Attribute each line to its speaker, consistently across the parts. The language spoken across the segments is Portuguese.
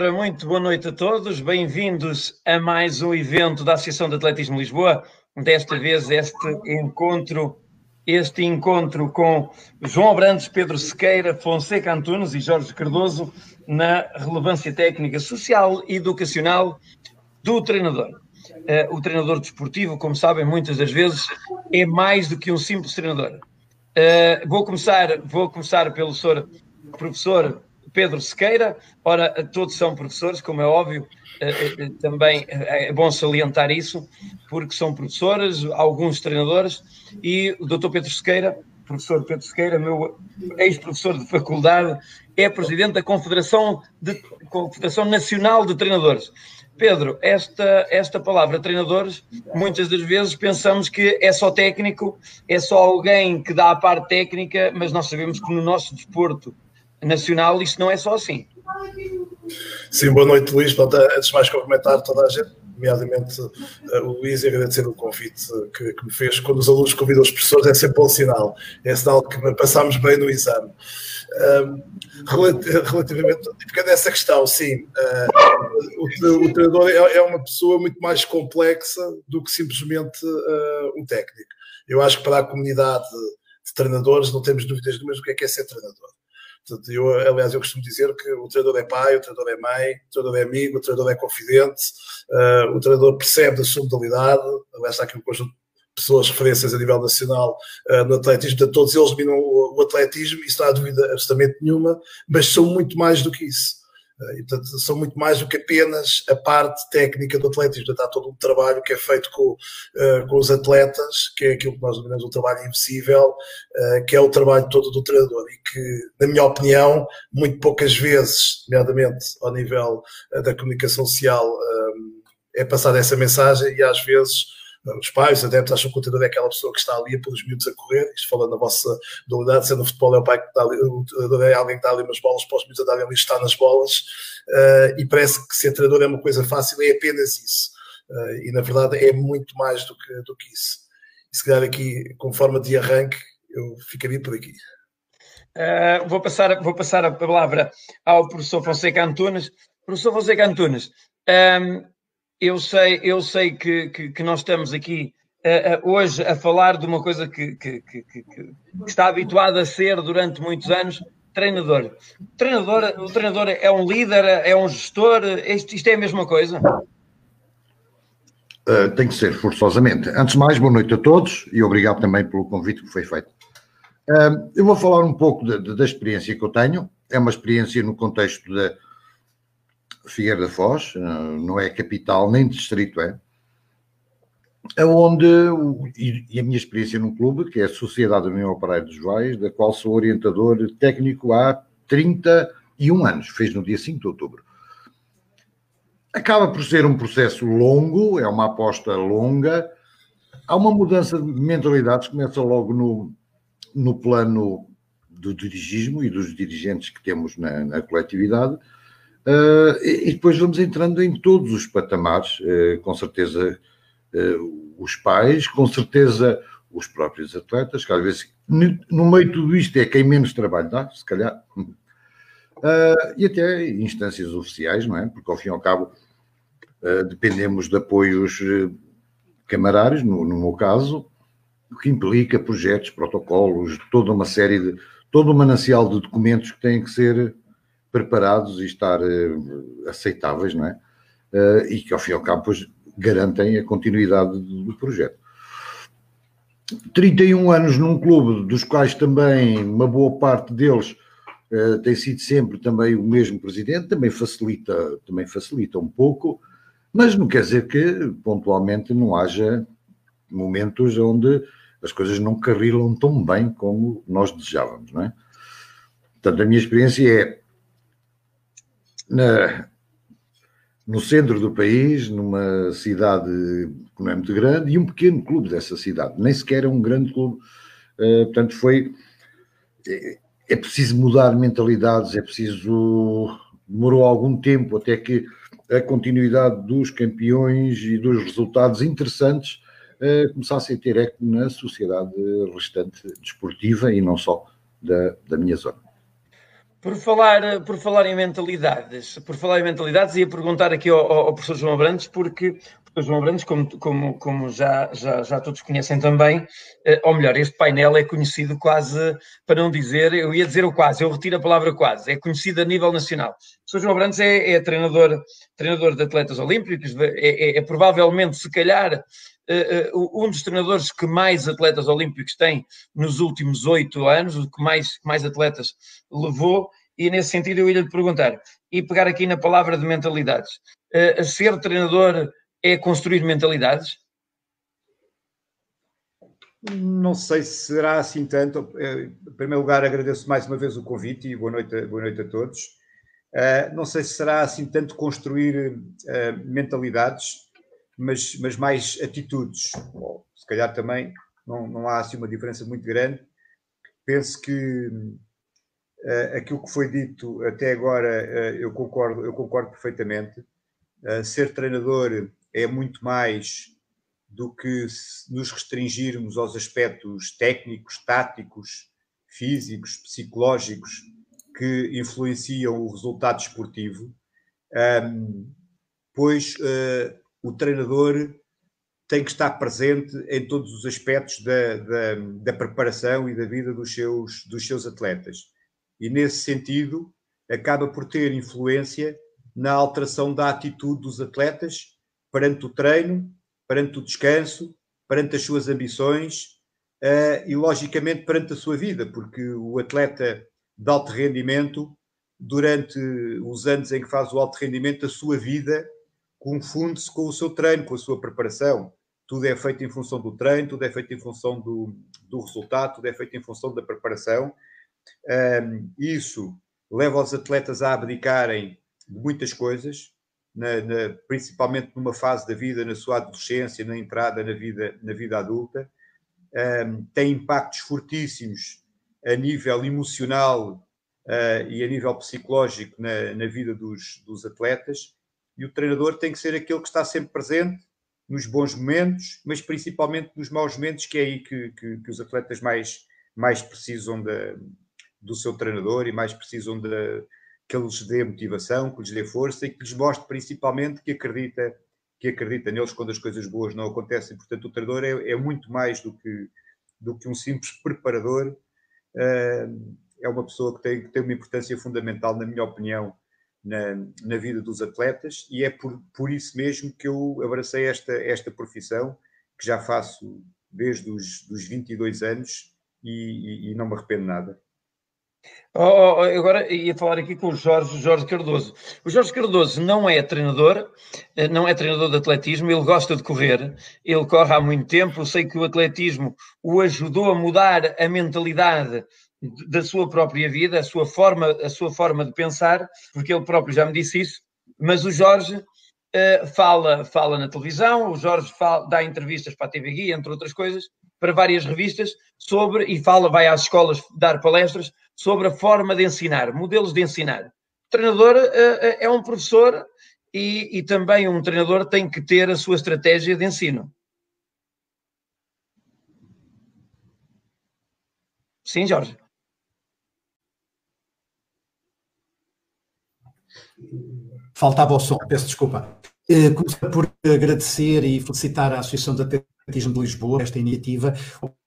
Speaker 1: Ora, muito boa noite a todos, bem-vindos a mais um evento da Associação de Atletismo Lisboa. Desta vez este encontro, este encontro com João Brandes, Pedro Sequeira, Fonseca Antunes e Jorge Cardoso na relevância técnica, social e educacional do treinador. Uh, o treinador desportivo, como sabem, muitas das vezes é mais do que um simples treinador. Uh, vou começar, vou começar pelo senhor professor Pedro Sequeira. Ora, todos são professores, como é óbvio, eh, eh, também é bom salientar isso, porque são professores, alguns treinadores, e o Dr. Pedro Sequeira, professor Pedro Sequeira, meu ex-professor de faculdade, é presidente da Confederação, de, Confederação Nacional de Treinadores. Pedro, esta, esta palavra treinadores, muitas das vezes pensamos que é só técnico, é só alguém que dá a parte técnica, mas nós sabemos que no nosso desporto nacional isto não é só assim.
Speaker 2: Sim, boa noite, Luís. Antes de mais cumprimentar toda a gente, nomeadamente uh, o Luís, e agradecer o convite que, que, me fez. Quando os alunos convidam os professores, é sempre bom sinal. É sinal que passámos bem no exame. Uh, relativamente, pegando essa questão, sim, uh, o, o, treinador é, é, uma pessoa muito mais complexa do que simplesmente um técnico. Eu acho que para a comunidade de treinadores não temos dúvidas nenhumas do que é, que é ser treinador Portanto, eu, aliás, eu costumo dizer que o treinador é pai, o treinador é mãe, o treinador é amigo, o treinador é confidente, uh, o treinador percebe da sua modalidade, aliás, está aqui um conjunto de pessoas, referências a nível nacional uh, no atletismo, portanto, todos eles dominam o, o atletismo, isso não há dúvida absolutamente nenhuma, mas são muito mais do que isso. Eh, e, portanto, são muito mais do que apenas a parte técnica do atletismo. Portanto, há todo um trabalho que é feito com, uh, com os atletas, que é aquilo que nós denominamos um trabalho invisível, uh, que é o trabalho todo do treinador e que, na minha opinião, muito poucas vezes, nomeadamente ao nível uh, da comunicação social, é passada essa mensagem e às vezes os pais, os adeptos acham que o treinador é aquela pessoa que está ali a pôr os miúdos a correr, isto falando na vossa modalidade, sendo o futebol é o pai que está ali, o treinador é alguém que está ali umas bolas para os miúdos andarem ali, está nas bolas, uh, e parece que ser treinador é uma coisa fácil, é apenas isso. Uh, e na verdade é muito mais do que, do que isso. E se calhar aqui, com forma de arranque, eu ficaria por aqui.
Speaker 1: Uh, vou, passar, vou passar a palavra ao professor Fonseca Antunes. Professor Fonseca Antunes, um, ehm, eu sei, eu sei que, que, que nós estamos aqui uh, uh, hoje a falar de uma coisa que, que, está habituado a ser durante muitos anos, treinador. Treinador, o treinador é um líder, é um gestor, isto, isto é a mesma coisa?
Speaker 3: Uh, tem que ser, forçosamente. Antes de mais, boa noite a todos e obrigado também pelo convite que foi feito. Eu vou falar um pouco de, de, da experiência que eu tenho. É uma experiência no contexto da Figueira da Foz, eh, não é capital nem distrito, é. Onde, e a minha experiência num clube, que é a Sociedade União Operária dos Vais, da qual sou orientador técnico há 31 anos, fez no dia 5 de outubro. Acaba por ser um processo longo, é uma aposta longa, há uma mudança de mentalidades, começa logo no, no plano do dirigismo e dos dirigentes que temos na, na coletividade, Uh, e depois vamos entrando em todos os patamares, uh, com certeza uh, os pais, com certeza os próprios atletas, que às vezes no meio de tudo isto é quem menos trabalho dá, se calhar, e até instâncias oficiais, não é? Porque ao fim e ao cabo dependemos de apoios camarários, no, no meu caso, o que implica projetos, protocolos, toda uma série de, todo um manancial de documentos que têm que ser preparados e estar uh, aceitáveis, não é? Uh, e que ao fim e ao cabo pois, garantem a continuidade do, do projeto. 31 anos num clube, dos quais também uma boa parte deles uh, tem sido sempre também o mesmo presidente, também facilita, também facilita um pouco, mas não quer dizer que pontualmente não haja momentos onde as coisas não carrilam tão bem como nós desejávamos, não é? Portanto, a minha experiência é na, no centro do país, numa cidade que não é muito grande, e um pequeno clube dessa cidade, nem sequer é um grande clube. Uh, portanto, foi. É, é, preciso mudar mentalidades, é preciso. Demorou algum tempo até que a continuidade dos campeões e dos resultados interessantes uh, começasse a ter eco na sociedade restante desportiva e não só da, da minha zona.
Speaker 1: Por falar, por falar em mentalidades, por falar em mentalidades, ia perguntar aqui ao, ao professor João Abrantes, porque o professor João Abrantes, como, como, como já, já, já todos conhecem também, eh, ou melhor, este painel é conhecido quase, para não dizer, eu ia dizer o quase, eu retiro a palavra quase, é conhecido a nível nacional. O professor João Abrantes é, é treinador, treinador de atletas olímpicos, é, é, é provavelmente, se calhar, um dos treinadores que mais atletas olímpicos tem nos últimos oito anos, o que mais, mais atletas levou, e nesse sentido eu ia lhe perguntar, e pegar aqui na palavra de mentalidades. Uh, ser treinador é construir mentalidades?
Speaker 4: Não sei se será assim tanto. Em primeiro lugar, agradeço mais uma vez o convite e boa noite, boa noite a todos. Não sei se será assim tanto construir mentalidades, mas, mas mais atitudes. Se calhar também não, não há assim uma diferença muito grande. Penso que uh, aquilo que foi dito até agora uh, eu concordo, eu concordo perfeitamente. Uh, ser treinador é muito mais do que nos restringirmos aos aspectos técnicos, táticos, físicos, psicológicos que influenciam o resultado esportivo, um, pois uh, o treinador tem que estar presente em todos os aspectos da, da, da, preparação e da vida dos seus, dos seus atletas. E, nesse sentido, acaba por ter influência na alteração da atitude dos atletas perante o treino, perante o descanso, perante as suas ambições uh, e, logicamente, perante a sua vida, porque o atleta de alto rendimento, durante os anos em que faz o alto rendimento, a sua vida confunde-se com o seu treino, com a sua preparação. Tudo é feito em função do treino, tudo é feito em função do, do resultado, tudo é feito em função da preparação. Um, isso leva os atletas a abdicarem de muitas coisas, na, na, principalmente numa fase da vida, na sua adolescência, na entrada na vida, na vida adulta. Um, tem impactos fortíssimos a nível emocional uh, e a nível psicológico na, na vida dos, dos atletas e o treinador tem que ser aquele que está sempre presente nos bons momentos, mas principalmente nos maus momentos, que é aí que, que, que os atletas mais, mais precisam de, do seu treinador e mais precisam de, que ele lhes dê motivação, que lhes dê força e que lhes mostre principalmente que acredita, que acredita neles quando as coisas boas não acontecem. Portanto, o treinador é, é muito mais do que, do que um simples preparador, uh, é uma pessoa que tem, que tem uma importância fundamental, na minha opinião, na, na vida dos atletas e é por, por isso mesmo que eu abracei esta, esta profissão, que já faço desde os dos 22 anos e, e, e não me arrependo nada.
Speaker 1: Oh, oh, oh, agora ia falar aqui com o Jorge, Jorge Cardoso. O Jorge Cardoso não é treinador, eh, não é treinador de atletismo, ele gosta de correr, ele corre há muito tempo. Eu sei que o atletismo o ajudou a mudar a mentalidade da sua própria vida, a sua forma, a sua forma de pensar, porque ele próprio já me disse isso, mas o Jorge uh, fala, fala na televisão, o Jorge fala, dá entrevistas para a TV Guia, entre outras coisas, para várias revistas, sobre, e fala, vai às escolas dar palestras sobre a forma de ensinar, modelos de ensinar. O treinador uh, é um professor e, e também um treinador tem que ter a sua estratégia de ensino. Sim, Jorge.
Speaker 5: Faltava o som, peço desculpa. Uh, começar por agradecer e felicitar a Associação de Atletismo de Lisboa esta iniciativa,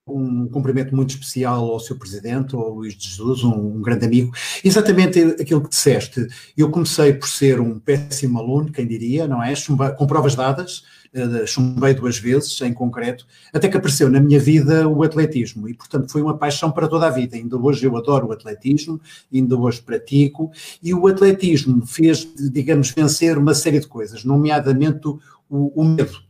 Speaker 5: um cumprimento muito especial ao seu presidente, ao Luís de Jesus, um, um, grande amigo. Exatamente aquilo que disseste. Eu comecei por ser um péssimo aluno, quem diria, não é? Chumba, com provas dadas, uh, chumbei duas vezes, em concreto, até que apareceu na minha vida o atletismo e, portanto, foi uma paixão para toda a vida. Ainda hoje eu adoro o atletismo, ainda hoje pratico e o atletismo fez, digamos, vencer uma série de coisas, nomeadamente o, o medo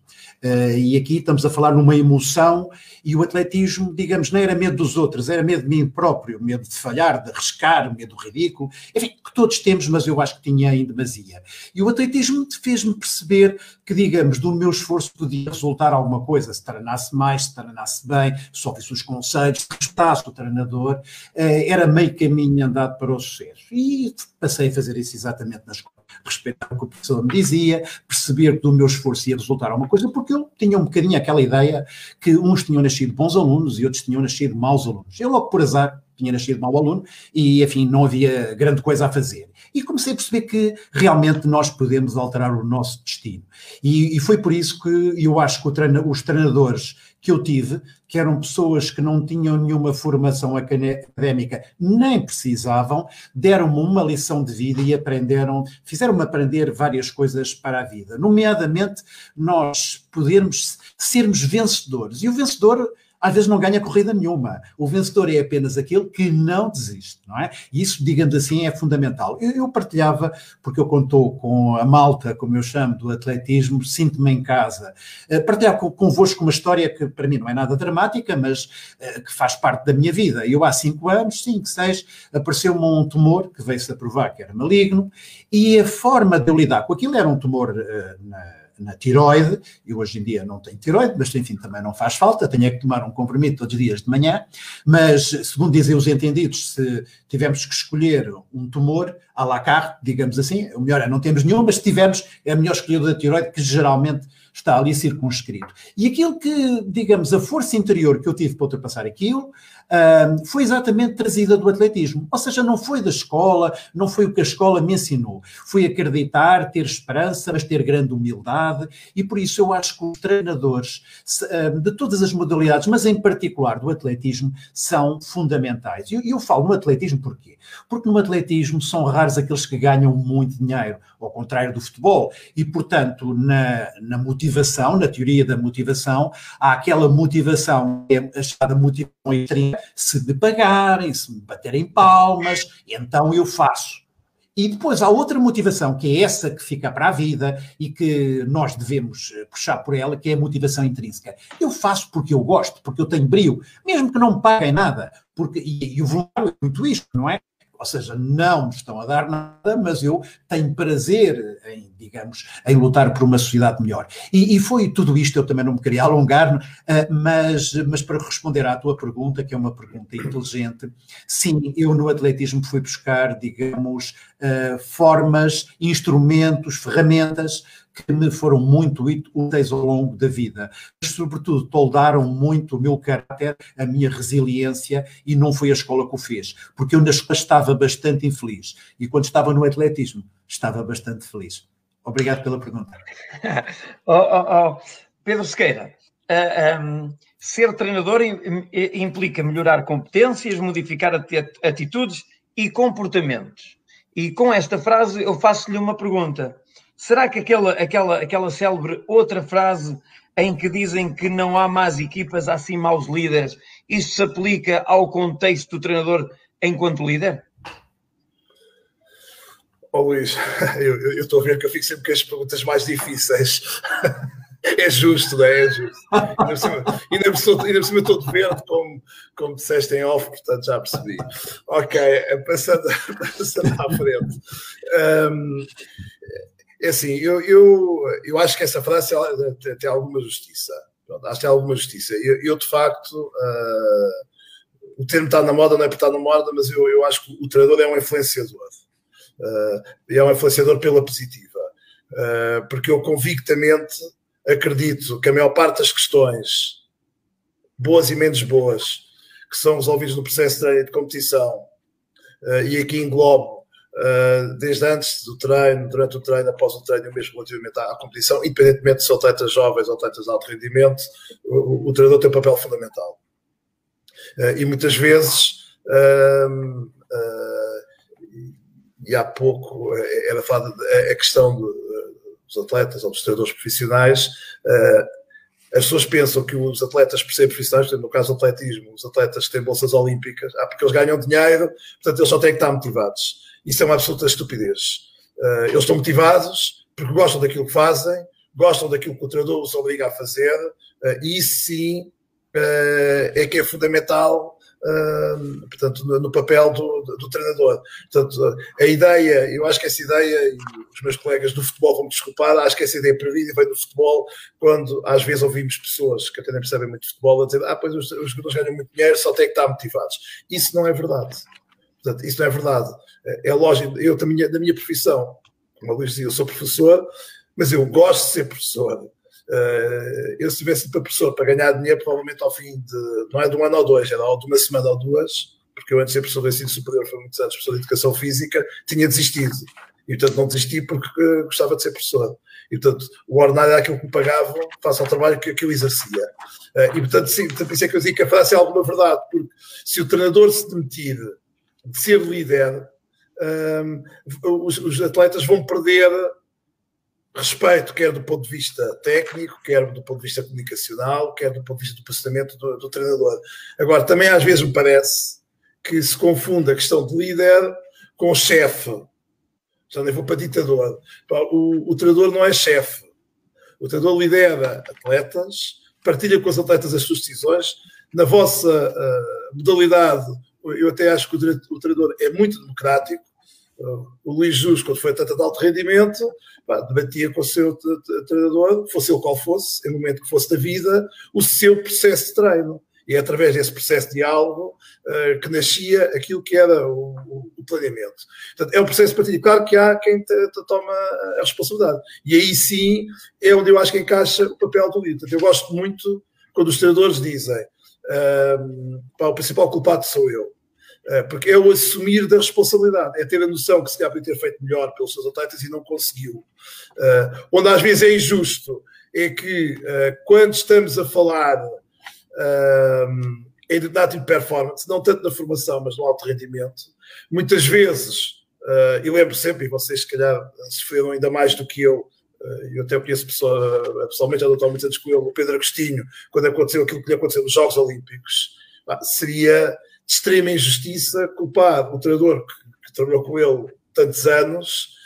Speaker 5: Uh, e aqui estamos a falar numa emoção e o atletismo, digamos, não era medo dos outros, era medo de mim próprio, medo de falhar, de arriscar, medo do ridículo, enfim, que todos temos, mas eu acho que tinha em demasia. E o atletismo fez-me perceber que, digamos, do meu esforço podia resultar alguma coisa, se treinasse mais, se treinasse bem, se ouvisse os conselhos, se respeitasse o treinador, uh, era meio caminho andado para o sucesso. E passei a fazer isso exatamente na escola respeitar o que o professor me dizia, perceber que do meu esforço ia resultar alguma coisa, porque eu tinha um bocadinho aquela ideia que uns tinham nascido bons alunos e outros tinham nascido maus alunos. Eu logo por azar tinha nascido mau aluno e, enfim, não havia grande coisa a fazer. E comecei a perceber que realmente nós podemos alterar o nosso destino. E, e foi por isso que eu acho que os treinadores que eu tive, que eram pessoas que não tinham nenhuma formação académica, nem precisavam, deram-me uma lição de vida e aprenderam, fizeram-me aprender várias coisas para a vida, nomeadamente nós podermos sermos vencedores. E o vencedor às vezes não ganha corrida nenhuma. O vencedor é apenas aquele que não desiste, não é? E isso, digamos assim, é fundamental. Eu, eu partilhava, porque eu contou com a malta, como eu chamo, do atletismo, sinto-me em casa. Uh, partilhar convosco uma história que para mim não é nada dramática, mas uh, que faz parte da minha vida. Eu há cinco anos, cinco, seis, apareceu-me um tumor que veio-se a provar que era maligno e a forma de eu lidar com aquilo era um tumor uh, na na tiroide, eu hoje em dia não tenho tiroide, mas enfim, também não faz falta, tenho é que tomar um comprimido todos os dias de manhã, mas segundo dizem os entendidos, se tivermos que escolher um tumor à la carte, digamos assim, o melhor é não temos nenhum, mas se tivermos, é melhor escolher o da tiroide, que geralmente está ali circunscrito. E aquilo que, digamos, a força interior que eu tive para ultrapassar aquilo, foi exatamente trazida do atletismo. Ou seja, não foi da escola, não foi o que a escola me ensinou. Foi acreditar, ter esperança, mas ter grande humildade, e por isso eu acho que os treinadores de todas as modalidades, mas em particular do atletismo, são fundamentais. E eu, falo no atletismo porquê? Porque no atletismo são raros aqueles que ganham muito dinheiro, ao contrário do futebol, e portanto, na, na motivação na teoria da motivação, há aquela motivação é a chamada motivação se me pagarem, se me baterem palmas, então eu faço. E depois há outra motivação, que é essa que fica para a vida e que nós devemos eh, puxar por ela, que é a motivação intrínseca. Eu faço porque eu gosto, porque eu tenho brilho, mesmo que não me paguem nada. Porque, e, e o voluntário é muito isto, não é? Ou seja, não me estão a dar nada, mas eu tenho prazer em, digamos, em lutar por uma sociedade melhor. E, e foi tudo isto, eu também não me queria alongar, uh, mas, mas para responder à tua pergunta, que é uma pergunta inteligente, sim, eu no atletismo fui buscar, digamos, uh, formas, instrumentos, ferramentas que me foram muito úteis ao longo da vida, mas sobretudo toldaram muito o meu caráter, a minha resiliência e não foi a escola que o fez, porque eu na escola estava bastante infeliz e quando estava no atletismo estava bastante feliz. Obrigado pela pergunta.
Speaker 1: oh, oh, oh. Pedro Sequeira, uh, um, ser treinador implica melhorar competências, modificar atitudes e comportamentos. E com esta frase eu faço-lhe uma pergunta. Será que aquela, aquela, aquela célebre outra frase em que dizem que não há más equipas, há sim maus líderes, isso se aplica ao contexto do treinador enquanto líder?
Speaker 2: Oh, Luís, eu estou a ver que eu fico sempre com as perguntas mais difíceis. É justo, não é? É justo. Ainda por cima, ainda por cima verde, como, como disseste em off, portanto já percebi. Ok, passando, passando à frente. Um, é assim, eu, eu, eu acho que essa frase tem, tem alguma justiça. Pronto, acho que tem alguma justiça. Eu, eu de facto, uh, o termo está na moda, não é por estar na moda, mas eu, eu acho que o treinador é um influenciador. Uh, é um influenciador pela positiva. Uh, porque eu convictamente acredito que a maior parte das questões, boas e menos boas, que são resolvidas no processo de treino e de competição, e aqui englobo desde antes do treino, durante o treino, após o treino, mesmo relativamente à, competição, independentemente de se são atletas jovens ou atletas de alto rendimento, o, o treinador tem um papel fundamental. Uh, e muitas vezes, uh, e há pouco era falada a questão dos atletas ou dos treinadores profissionais, as pessoas pensam que os atletas por ser profissionais, no caso do atletismo, os atletas que têm bolsas olímpicas, ah, porque eles ganham dinheiro, portanto eles só têm que estar motivados isso é uma absoluta estupidez. Uh, eles estão motivados porque gostam daquilo que fazem, gostam daquilo que o treinador os obriga a fazer, uh, e sim uh, é que é fundamental, portanto, no, no papel do, do, do, treinador. Portanto, a ideia, eu acho que essa ideia, e os meus colegas do futebol vão me desculpar, acho que essa ideia perdida vem do futebol, quando às vezes ouvimos pessoas que até nem percebem muito de futebol a dizer, ah, pois os, jogadores ganham muito dinheiro, só têm que estar motivados. Isso não é verdade. Portanto, isso não é verdade. É, é lógico, eu da minha, da minha profissão, como a Luís dizia, eu sou professor, mas eu gosto de ser professor. Uh, eu se tivesse para professor para ganhar dinheiro, provavelmente ao fim de, não é de um ano ou dois, era de uma semana ou duas, porque eu antes de ser professor de ensino superior, foi muitos anos professor de educação física, tinha desistido. E, portanto, não desisti porque uh, gostava de ser professor. E, portanto, o ordenado era aquilo que me pagavam face ao trabalho que, que eu exercia. Uh, e, portanto, sim, portanto, por isso é que eu digo que a frase é alguma verdade, porque se o treinador se demitir de ser líder, um, os, os, atletas vão perder respeito, quer do ponto de vista técnico, quer do ponto de vista comunicacional, quer do ponto de vista do posicionamento do, do treinador. Agora, também às vezes me parece que se confunde a questão de líder com chefe. Já nem vou para ditador. O, o treinador não é chefe. O treinador lidera atletas, partilha com os atletas as suas decisões. Na vossa uh, modalidade, eu até acho que o, treinador é muito democrático. O Luís Jus, quando foi atleta de alto rendimento, debatia com o seu treinador, fosse ele qual fosse, em momento que fosse da vida, o seu processo de treino. E é através desse processo de diálogo uh, que nascia aquilo que era o, o, planeamento. Portanto, é um processo partilha. Claro que há quem te, te toma a responsabilidade. E aí sim é onde eu acho que encaixa o papel do líder. Portanto, eu gosto muito quando os treinadores dizem pá, o principal culpado sou eu. Uh, porque é o assumir da responsabilidade, é ter a noção que se calhar ter feito melhor pelos seus atletas e não conseguiu. Uh, onde às vezes é injusto é que uh, quando estamos a falar em determinado tipo de performance, não tanto na formação, mas no alto rendimento. Muitas vezes, uh, eu lembro sempre, e vocês se calhar sofreram ainda mais do que eu, eu até conheço pessoa, pessoalmente, muitos anos com ele, o Pedro Agostinho, quando aconteceu aquilo que lhe aconteceu nos Jogos Olímpicos, seria de extrema injustiça culpar o treinador que, que trabalhou com ele tantos anos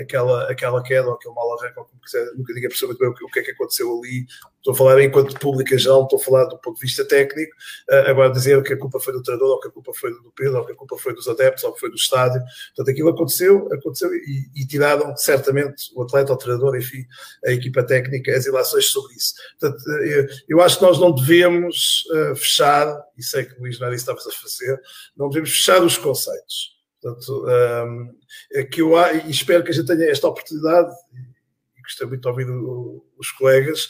Speaker 2: aquela, aquela queda ou aquele mal arranque, ou como quiser, nunca ninguém percebeu muito bem o que, é que aconteceu ali. Estou a falar enquanto público em geral, estou a falar do ponto de vista técnico. Uh, agora, dizer que a culpa foi do treinador, ou que a culpa foi do Pedro, ou que a culpa foi dos adeptos, ou que foi do estádio. Portanto, aquilo aconteceu, aconteceu e, e tiraram certamente o atleta, o treinador, enfim, a equipa técnica, as ilações sobre isso. Portanto, eu, eu acho que nós não devemos uh, fechar, e sei que Luís que estavas a fazer, não devemos fechar os conceitos. Portanto, um, é que eu e espero que a gente tenha esta oportunidade, gostei muito de ouvir os colegas,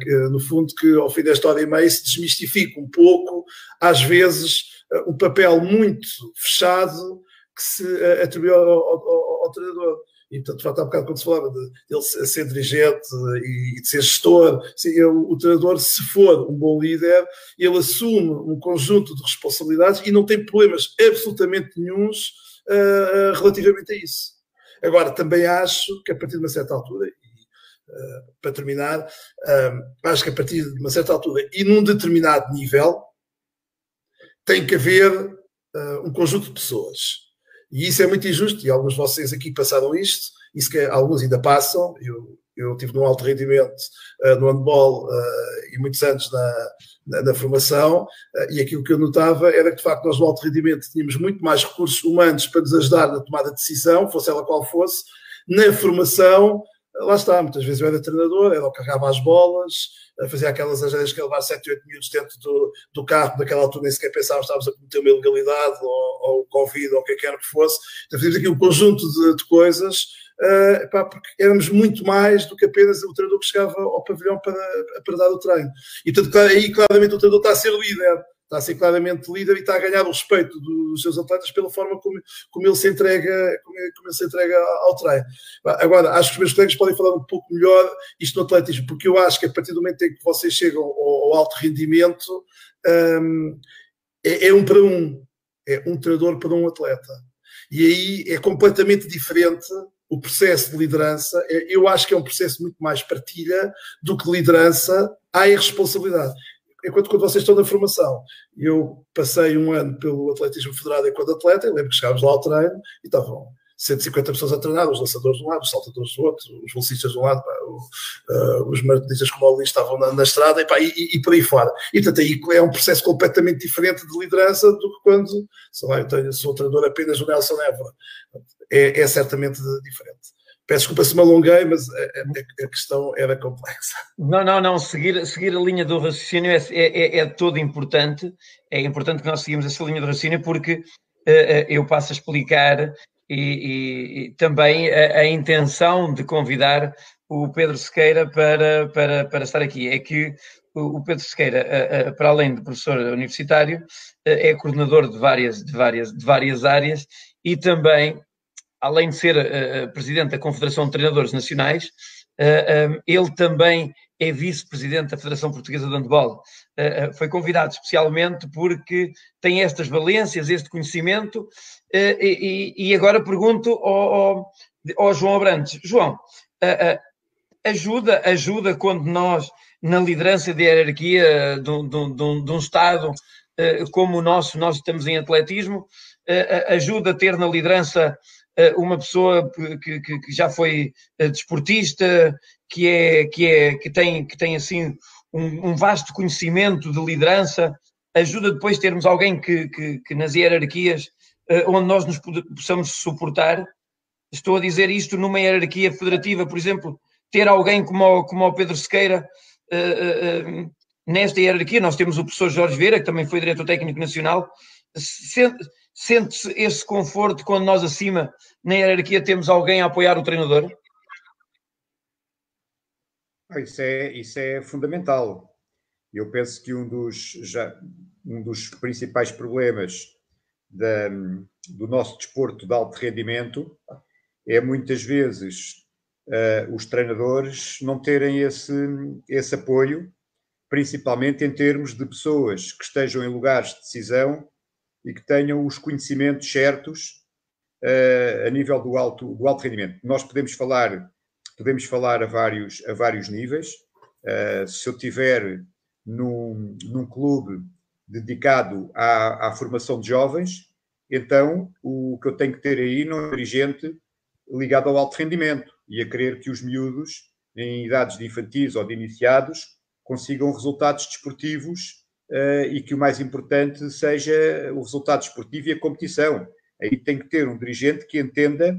Speaker 2: que, no fundo, que ao fim desta hora e meia se desmistifique um pouco, às vezes, uh, um papel muito fechado que se uh, atribui ao, ao, ao, treinador. E, portanto, há bocado quando se falava de ele ser dirigente e de ser gestor, ele, o treinador, se for um bom líder, ele assume um conjunto de responsabilidades e não tem problemas absolutamente nenhums uh, relativamente a isso. Agora, também acho que a partir de uma certa altura, e uh, para terminar, uh, acho que a partir de uma certa altura e num determinado nível, tem que haver um conjunto de pessoas e isso é muito injusto, e alguns de vocês aqui passaram isto, se que alguns ainda passam. Eu, eu tive num alto rendimento uh, no handball uh, e muitos anos na, na, na formação, uh, e aquilo que eu notava era que, de facto, nós no alto rendimento tínhamos muito mais recursos humanos para nos ajudar na tomada de decisão, fosse ela qual fosse. Na formação, lá está, muitas vezes eu era treinador, que carregava as bolas, fazia aquelas agências que levar 7, 8 minutos dentro do, do carro, naquela altura nem sequer pensávamos estávamos a cometer uma ilegalidade ou, ou Covid ou o que quer que fosse. Então fazíamos aqui um conjunto de, de coisas, uh, pá, porque éramos muito mais do que apenas o treinador que chegava ao pavilhão para, para dar o treino. E portanto, aí claramente o treinador está a ser líder está a ser claramente líder e está a ganhar o respeito dos seus atletas pela forma como, como ele se entrega como, ele se entrega ao treino. Agora, acho que os meus colegas podem falar um pouco melhor isto no atletismo, porque eu acho que a partir do momento em que vocês chegam ao, ao alto rendimento, um, é, é, um para um, é um treinador para um atleta. E aí é completamente diferente o processo de liderança. É, eu acho que é um processo muito mais partilha do que liderança à irresponsabilidade enquanto quando vocês estão na formação, eu passei um ano pelo atletismo federado enquanto atleta, lembro que chegámos lá ao treino e estavam 150 pessoas a treinar, os lançadores de um lado, os saltadores do outro, os velocistas de um lado, pá, o, uh, os maratonistas como o estavam na, na estrada e, pá, e, e, por aí fora. E portanto aí é um processo completamente diferente de liderança do que quando, sei lá, eu tenho, sou treinador apenas do Nelson Évora. É, é certamente diferente. Peço desculpa se me alonguei, mas a, a, questão era complexa.
Speaker 1: Não, não, não. Seguir, seguir a linha do raciocínio é, é, é todo importante. É importante que nós seguimos essa linha do raciocínio porque uh, eu passo a explicar e, e, e também a, a, intenção de convidar o Pedro Sequeira para, para, para estar aqui. É que o Pedro Sequeira, para além de professor universitário, é coordenador de várias, de várias, de várias áreas e também, além de ser presidente da Confederação de Treinadores Nacionais, ele também é vice-presidente da Federação Portuguesa de Handball. Foi convidado especialmente porque tem estas valências, este conhecimento, e agora pergunto ao, ao, ao João Abrantes. João, ajuda, ajuda quando nós, na liderança de hierarquia de, de, de, um Estado eh, como o nosso, nós estamos em atletismo, eh, ajuda a ter na liderança eh, uma pessoa que, que, que já foi desportista, que, é, que, é, que, tem, que tem assim um, um vasto conhecimento de liderança, ajuda depois termos alguém que, que, que nas hierarquias onde nós nos possamos suportar. Estou a dizer isto numa hierarquia federativa, por exemplo, ter alguém como o, como o Pedro Sequeira uh, uh, nesta hierarquia. Nós temos o professor Jorge Vieira, que também foi diretor técnico nacional. Sente-se esse conforto quando nós acima na hierarquia temos alguém a apoiar o treinador?
Speaker 4: Ah, isso é, isso é fundamental. Eu penso que um dos, já, um dos principais problemas da, do nosso desporto de alto rendimento é muitas vezes uh, os treinadores não terem esse, esse apoio, principalmente em termos de pessoas que estejam em lugares de decisão e que tenham os conhecimentos certos uh, a nível do alto, do alto rendimento. Nós podemos falar, podemos falar a vários, a vários níveis. Uh, se eu tiver num, num clube dedicado à, à, formação de jovens, então o que eu tenho que ter aí não é dirigente ligado ao alto rendimento e a querer que os miúdos, em idades de infantis ou de iniciados, consigam resultados desportivos e que o mais importante seja o resultado desportivo e a competição. Aí tem que ter um dirigente que entenda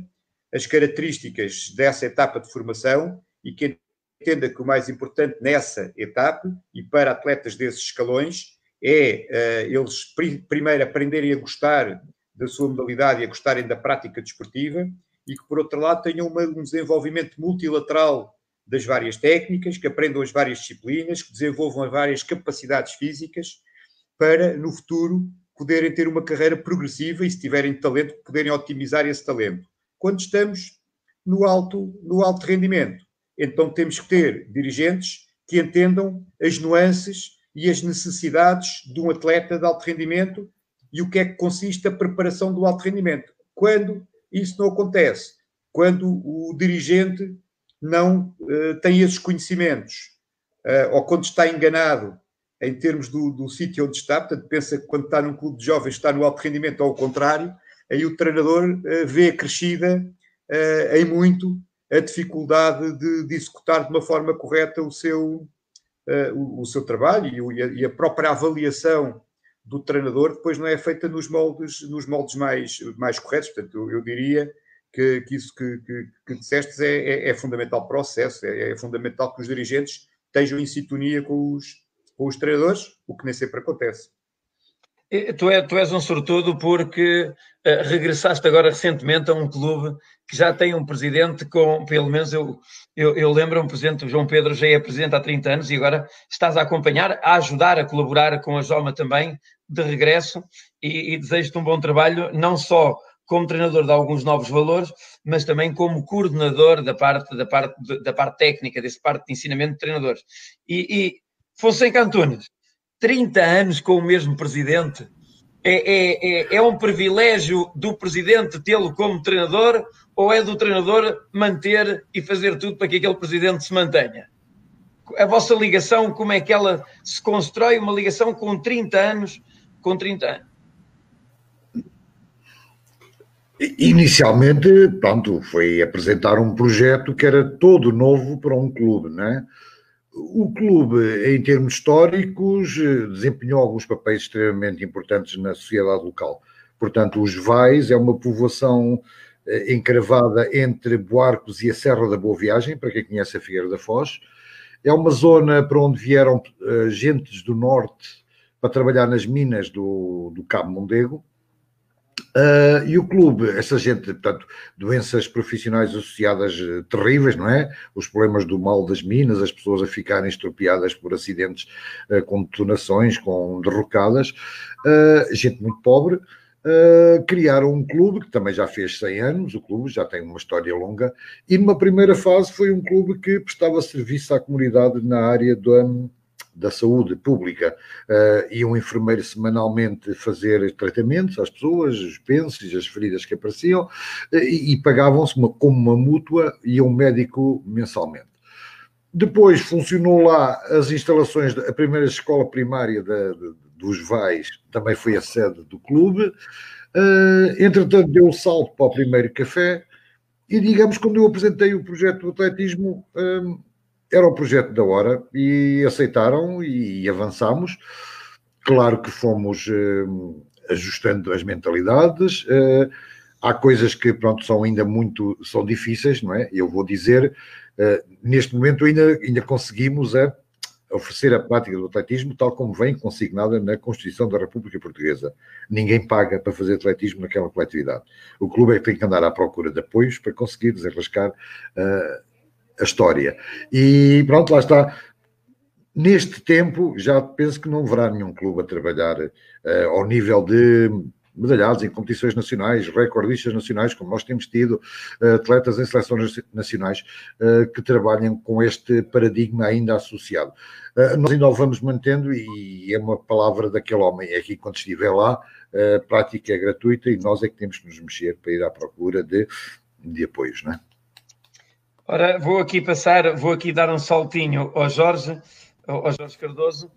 Speaker 4: as características dessa etapa de formação e que entenda que o mais importante nessa etapa e para atletas desses escalões é uh, eles pri primeiro aprenderem a gostar da sua modalidade e a gostarem da prática desportiva e que, por outro lado, tenham um desenvolvimento multilateral das várias técnicas, que aprendam as várias disciplinas, que desenvolvam as várias capacidades físicas para, no futuro, poderem ter uma carreira progressiva e, se tiverem talento, poderem otimizar esse talento. Quando estamos no alto, no alto rendimento, então temos que ter dirigentes que entendam as nuances e as necessidades de um atleta de alto rendimento e o que é que consiste a preparação do alto rendimento. Quando isso não acontece quando o dirigente não uh, tem esses conhecimentos uh, ou quando está enganado em termos do, do sítio onde está, portanto, pensa que quando está num clube de jovens está no alto rendimento ou ao contrário, aí o treinador uh, vê crescida em muito a dificuldade de, de, executar de uma forma correta o seu, o, o, seu trabalho e, a, e a própria avaliação do treinador depois não é feita nos moldes, nos moldes mais, mais corretos. Portanto, eu, eu diria que, que, isso que, que, que disseste é, é, é, fundamental para o processo, é, é, fundamental que os dirigentes estejam em sintonia com os, com os treinadores, o que nem sempre acontece.
Speaker 1: Tu, é, tu és um sortudo porque uh, regressaste agora recentemente a um clube que já tem um presidente com, pelo menos eu, eu, eu lembro, um presidente, o João Pedro já é presidente há 30 anos e agora estás a acompanhar, a ajudar, a colaborar com a Joma também, de regresso, e, e desejo-te um bom trabalho, não só como treinador de alguns novos valores, mas também como coordenador da parte, da parte, da parte técnica, desse parte de ensinamento de treinadores. E, e Fonseca Antunes, 30 anos com o mesmo presidente, é, é, é, é um privilégio do presidente tê-lo como treinador ou é do treinador manter e fazer tudo para que aquele presidente se mantenha? A vossa ligação, como é que ela se constrói? Uma ligação com 30 anos, com 30 anos.
Speaker 3: Inicialmente, pronto, foi apresentar um projeto que era todo novo para um clube, não é? O clube, em termos históricos, desempenhou alguns papéis extremamente importantes na sociedade local. Portanto, os Vais é uma povoação eh, encravada entre Boarcos e a Serra da Boa Viagem, para quem conhece a Figueira da Foz. É uma zona para onde vieram uh, gentes do norte para trabalhar nas minas do, do Cabo Mondego. Uh, e o clube, essa gente, portanto, doenças profissionais associadas uh, terríveis, não é? Os problemas do mal das minas, as pessoas a ficarem estropiadas por acidentes uh, com detonações, com derrocadas, gente muito pobre. criaram um clube que também já fez 100 anos, o clube já tem uma história longa, e numa primeira fase foi um clube que prestava serviço à comunidade na área do, um, da saúde pública uh, e um enfermeiro semanalmente fazer tratamentos às pessoas, os pensos, as feridas que apareciam, uh, e, e pagavam-se como uma mútua e um médico mensalmente. Depois funcionou lá as instalações, a primeira escola primária de, de, dos Vais também foi a sede do clube. Uh, entretanto, deu o salto para o primeiro café. E digamos, quando eu apresentei o projeto do atletismo, era o projeto da hora e aceitaram e, avançamos. Claro que fomos uh, ajustando as mentalidades. Uh, há coisas que, pronto, são ainda muito, são difíceis, não é? Eu vou dizer, uh, neste momento ainda, ainda conseguimos é, oferecer a prática do atletismo tal como vem consignada na Constituição da República Portuguesa. Ninguém paga para fazer atletismo naquela coletividade. O clube é que tem que andar à procura de apoios para conseguir desenrascar uh, a história. E pronto, lá está. Neste tempo, já penso que não haverá nenhum clube a trabalhar uh, ao nível de medalhados em competições nacionais, recordistas nacionais, como nós temos tido, uh, atletas em seleções nacionais uh, que trabalham com este paradigma ainda associado. nós ainda o vamos mantendo e é uma palavra daquele homem, é que quando estiver lá, a prática é gratuita e nós é que temos que nos mexer para ir à procura de, de apoios, não é?
Speaker 1: Ora, vou aqui passar, vou aqui dar um saltinho ao Jorge, ao Jorge Cardoso,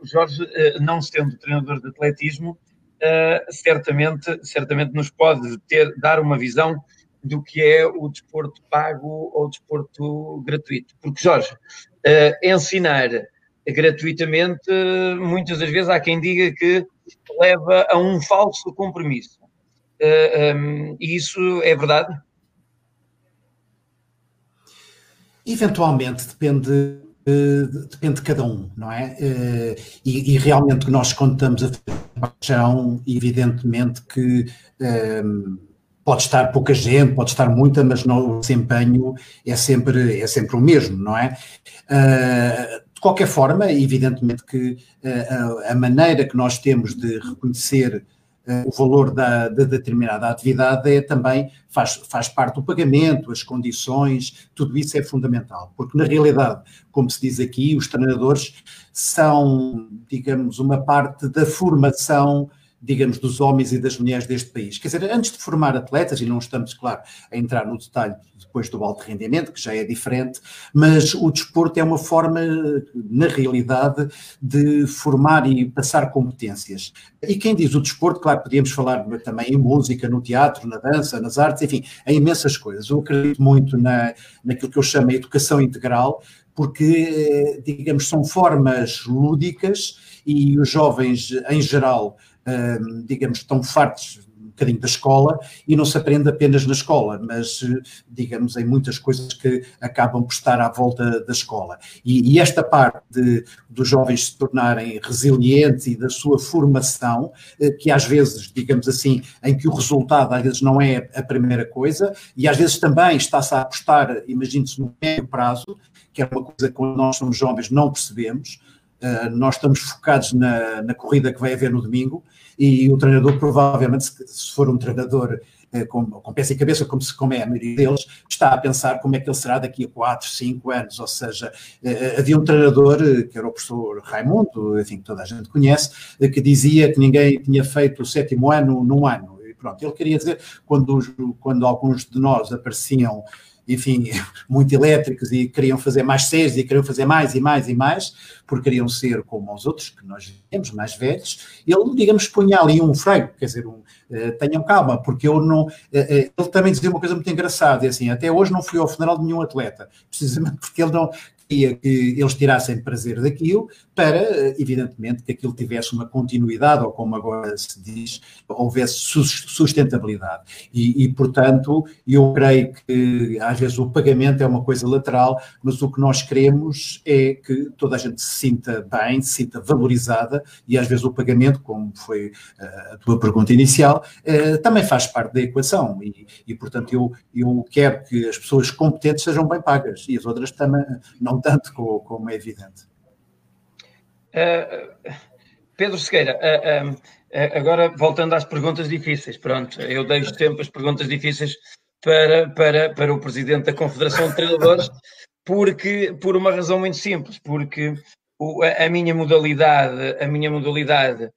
Speaker 1: o Jorge, eh, não sendo treinador de atletismo, eh, certamente, certamente nos pode ter, dar uma visão do que é o desporto pago ou o desporto gratuito. Porque, Jorge, eh, ensinar gratuitamente, muitas das vezes há quem diga que leva a um falso compromisso. E isso é verdade?
Speaker 5: Eventualmente depende, uh, depende de cada um, não é? Uh, e, e, realmente nós contamos a paixão, evidentemente que um, ehm, pode estar pouca gente, pode estar muita, mas o desempenho é sempre, é sempre o mesmo, não é? Uh, de qualquer forma, evidentemente que a maneira que nós temos de reconhecer o valor da, de determinada atividade é também faz, faz parte do pagamento, as condições, tudo isso é fundamental, porque na realidade, como se diz aqui, os treinadores são, digamos, uma parte da formação digamos, dos homens e das mulheres deste país. Quer dizer, antes de formar atletas, e não estamos, claro, a entrar no detalhe depois do alto rendimento, que já é diferente, mas o desporto é uma forma, na realidade, de formar e passar competências. E quem diz o desporto, claro, podíamos falar também em música, no teatro, na dança, nas artes, enfim, em imensas coisas. Eu acredito muito na, naquilo que eu chamo de educação integral, porque, digamos, são formas lúdicas e os jovens, em geral, digamos, estão fartos um bocadinho da escola e não se aprende apenas na escola, mas, digamos, em muitas coisas que acabam por estar à volta da escola. E, e esta parte de, dos jovens se tornarem resilientes e da sua formação, eh, que às vezes, digamos assim, em que o resultado às vezes não é a primeira coisa, e às vezes também está-se a apostar, imagine-se, no médio prazo, que é uma coisa que quando nós somos jovens não percebemos, nós estamos focados na, na, corrida que vai haver no domingo e o treinador, provavelmente, se, for um treinador uh, com, com pés e cabeça, como, se, como é a maioria deles, está a pensar como é que ele será daqui a 4, 5 anos. Ou seja, uh, havia um treinador, que era o professor Raimundo, enfim, que toda a gente conhece, que dizia que ninguém tinha feito o sétimo ano num ano. Pronto, ele queria dizer, quando, quando alguns de nós apareciam enfim, muito elétricos e queriam fazer mais séries e queriam fazer mais e mais e mais, porque queriam ser como os outros, que nós temos, mais velhos, ele, digamos, punha ali um freio, quer dizer, um, uh, tenham calma, porque eu não... Uh, uh, ele também dizia uma coisa muito engraçada, é assim, até hoje não fui ao funeral de nenhum atleta, precisamente porque ele não que eles tirassem prazer daquilo, para, evidentemente, que aquilo tivesse uma continuidade, ou como agora se diz, houvesse sustentabilidade. E, e, portanto, eu creio que às vezes o pagamento é uma coisa lateral, mas o que nós queremos é que toda a gente se sinta bem, se sinta valorizada, e às vezes o pagamento, como foi eh, a tua pergunta inicial, eh, também faz parte da equação. E, e portanto, eu, eu quero que as pessoas competentes sejam bem pagas, e as outras também não tanto, como é evidente.
Speaker 1: Uh, Pedro Sequeira, uh, uh, agora voltando às perguntas difíceis, pronto, eu deixo sempre as perguntas difíceis para, para, para o Presidente da Confederação de Treinadores, porque, por uma razão muito simples, porque o, a, a, minha modalidade, a minha modalidade,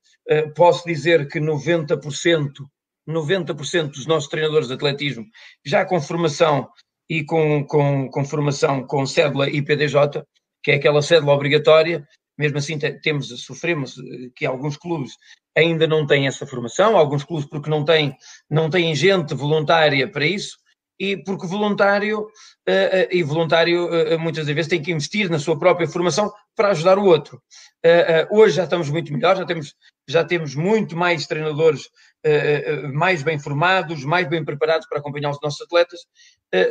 Speaker 1: posso dizer que 90%, 90% dos nossos treinadores de atletismo, já com formação e com, com, com formação com cédula IPDJ, que é aquela cédula obrigatória, mesmo assim temos, sofremos eh, que alguns clubes ainda não têm essa formação, alguns clubes porque não têm, não têm gente voluntária para isso, e porque voluntário, uh, uh, e voluntário uh, muitas vezes tem que investir na sua própria formação para ajudar o outro. hoje já estamos muito melhor, já temos, já temos muito mais treinadores mais bem formados, mais bem preparados para acompanhar os nossos atletas,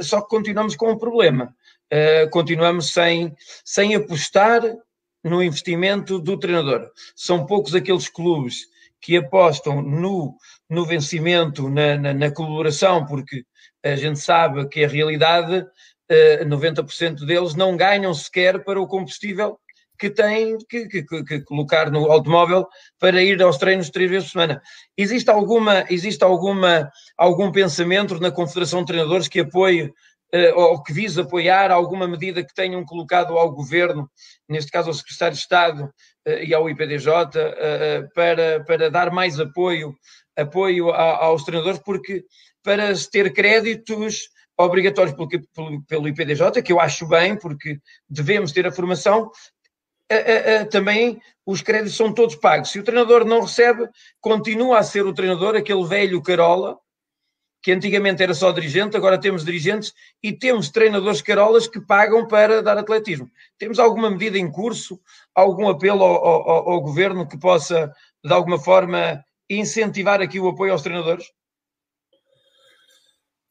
Speaker 1: só que continuamos com um problema. continuamos sem, sem apostar no investimento do treinador. São poucos aqueles clubes que apostam no, no vencimento, na, na, na colaboração, porque a gente sabe que a realidade, uh, eh, 90% deles não ganham sequer para o combustível que têm que, que, que, colocar no automóvel para ir aos treinos três vezes por semana. Existe alguma, existe alguma, algum pensamento na Confederação de Treinadores que apoie uh, ou que vise apoiar alguma medida que tenham colocado ao Governo, neste caso ao Secretário de Estado uh, e ao IPDJ, para, para dar mais apoio, apoio aos treinadores, porque para ter créditos obrigatórios pelo, pelo, pelo IPDJ, que eu acho bem, porque devemos ter a formação, também os créditos são todos pagos. Se o treinador não recebe, continua a ser o treinador, aquele velho Carola, que antigamente era só dirigente, agora temos dirigentes e temos treinadores carolas que pagam para dar atletismo. Temos alguma medida em curso, algum apelo ao, ao, ao governo que possa, de alguma forma, incentivar aqui o apoio aos treinadores?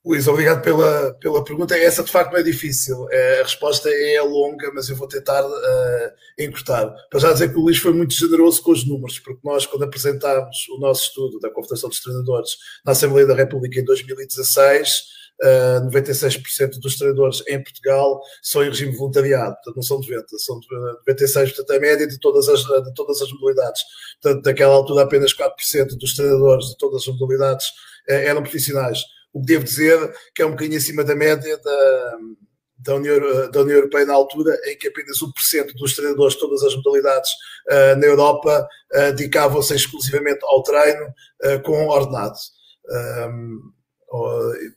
Speaker 2: Luís, obrigado pela, pela pergunta. Essa de facto não é difícil. É, a resposta é longa, mas eu vou tentar uh, encurtar. Para já dizer que o Luís foi muito generoso com os números, porque nós, quando apresentámos o nosso estudo da Confederação dos Treinadores na Assembleia da República em 2016, uh, 96% dos treinadores em Portugal são em regime voluntariado, portanto não são 90, são 96, portanto a média de todas as, de todas as modalidades. Portanto, naquela altura apenas 4% dos treinadores de todas as modalidades uh, eram profissionais o que devo dizer que é um bocadinho acima da média da, da, União, da União Europeia na altura, em que apenas 1% dos treinadores de todas as modalidades uh, na Europa uh, dedicavam-se exclusivamente ao treino uh, com ordenado. Um,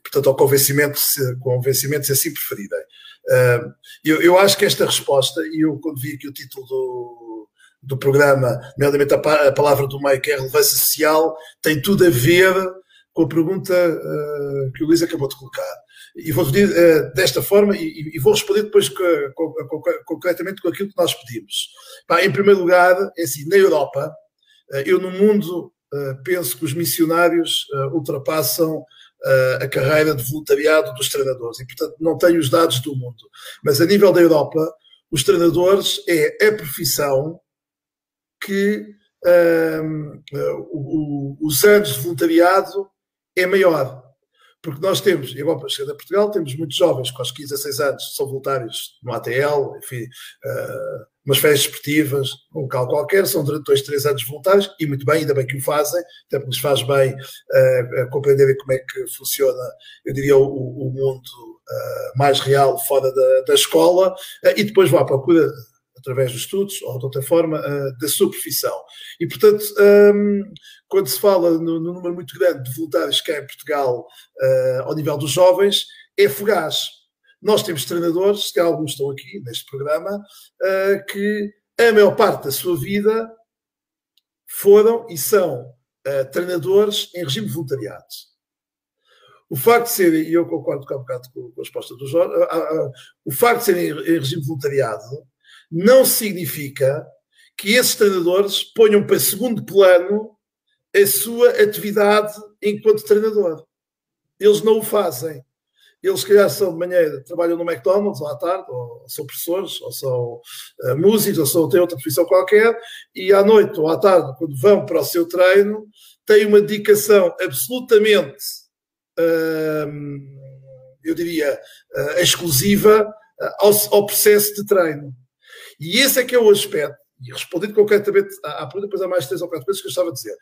Speaker 2: portanto, ao convencimento, se, convencimento, se assim preferirem. eu, eu acho que esta resposta, e eu quando vi aqui o título do, do programa, nomeadamente a, a palavra do que é relevância social, tem tudo a ver com a pergunta uh, que o Luís acabou de colocar. E vou pedir uh, desta forma e, e, vou responder depois co, co, co, concretamente com aquilo que nós pedimos. Bah, em primeiro lugar, é assim, na Europa, uh, eu no mundo penso que os missionários ultrapassam a carreira de voluntariado dos treinadores e, portanto, não tenho os dados do mundo. Mas a nível da Europa, os treinadores é a profissão que os anos de voluntariado é maior. Porque nós temos, igual para chegar a Portugal, temos muitos jovens com aos 15 a 6 anos, são voluntários no ATL, enfim, uh, umas férias esportivas, um local qualquer, são durante dois, três anos voluntários, e muito bem, ainda bem que o fazem, até porque lhes faz bem uh, compreenderem como é que funciona, eu diria, o, o mundo uh, mais real fora da, da escola, uh, e depois vão à procura através dos estudos ou de outra forma, uh, da sua profissão. E, portanto, um, quando se fala no, número muito grande de voluntários que há em Portugal uh, ao nível dos jovens, é fugaz. Nós temos treinadores, que alguns estão aqui neste programa, uh, que a maior parte da sua vida foram e são treinadores em regime de voluntariado. o facto de serem, e eu concordo com a resposta do Jorge, o facto de serem em regime de voluntariado não significa que esses treinadores ponham para segundo plano a sua atividade enquanto treinador. Eles não o fazem. Eles, se calhar, são de manhã, trabalham no McDonald's ou à tarde, ou são professores, ou são uh, músicos, ou são, têm outra profissão qualquer, e à noite ou à tarde, quando vão para o seu treino, têm uma dedicação absolutamente, uh, eu diria, uh, exclusiva ao, ao processo de treino. E esse é que é o aspecto e respondendo concretamente à, à pergunta, depois há mais três ou quatro coisas que eu estava a dizer.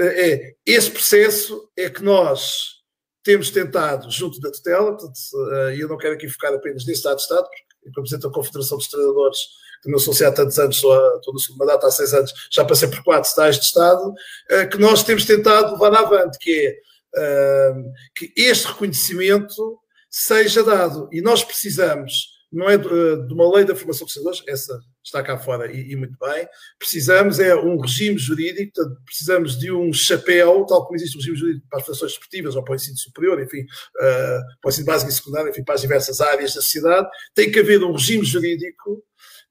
Speaker 2: É, esse processo é que nós temos tentado, junto da tutela, eh, e eu não quero aqui focar apenas nesse Estado de Estado, porque eu represento a Confederação dos Treinadores, que não sou há tantos anos, estou, a, estou no segundo mandato há seis anos, já passei por quatro estágios de Estado, eh, que nós temos tentado levar avante, que é eh, que este reconhecimento seja dado. E nós precisamos, não é de uma lei da formação dos treinadores, essa está cá fora e, e, muito bem. Precisamos é um regime jurídico, precisamos de um chapéu, tal como existe um regime jurídico para as funções esportivas ou para o ensino superior, enfim, uh, para o ensino básico e secundário, enfim, para as diversas áreas da sociedade. Tem que haver um regime jurídico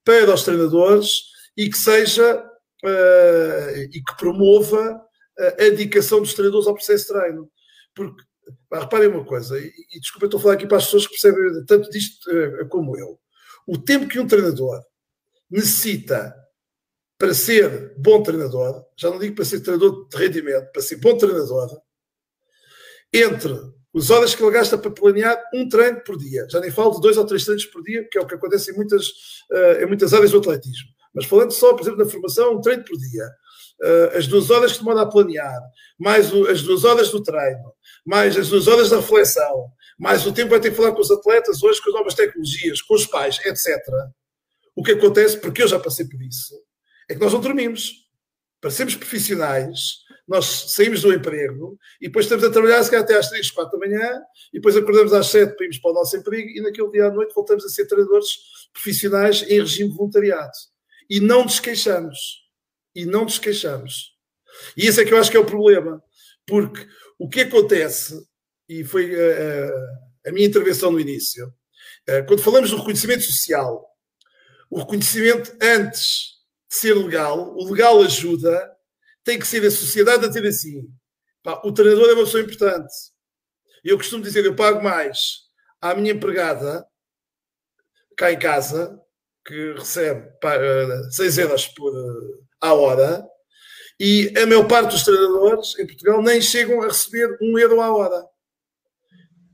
Speaker 2: para os treinadores e que seja uh, e que promova a dedicação dos treinadores ao processo de treino. Porque, reparem uma coisa, e, e desculpa, estou a falar aqui para as pessoas que percebem tanto disto uh, como eu. O tempo que um treinador necessita para ser bom treinador, já não digo para ser treinador de rendimento, para ser bom treinador, entre as horas que ele gasta para planear um treino por dia, já nem falo de dois ou três treinos por dia, que é o que acontece em muitas, uh, em muitas áreas do atletismo, mas falando só, por exemplo, na formação, um treino por dia, uh, as duas horas que demora a planear, mais o, as duas horas do treino, mais as duas horas da reflexão, mais o tempo vai ter que falar com os atletas hoje, com as novas tecnologias, com os pais, etc o que acontece, porque eu já passei por isso, é que nós não dormimos. Para sermos profissionais, nós saímos do emprego e depois estamos a trabalhar se até às 3, 4 da manhã e depois acordamos às 7 para irmos para o nosso emprego e naquele dia à noite voltamos a ser treinadores profissionais em regime voluntariado. E não nos queixamos. E não nos queixamos. E esse é que eu acho que é o problema. Porque o que acontece, e foi a, eh, a, a minha intervenção no início, uh, quando falamos do reconhecimento social, o reconhecimento antes de ser legal, o legal ajuda, tem que ser a sociedade a dizer assim: pá, o treinador é uma pessoa importante. Eu costumo dizer, eu pago mais à minha empregada cá em casa, que recebe 6 euros por eh, a hora, e a maior parte dos treinadores em Portugal nem chegam a receber um euro à hora.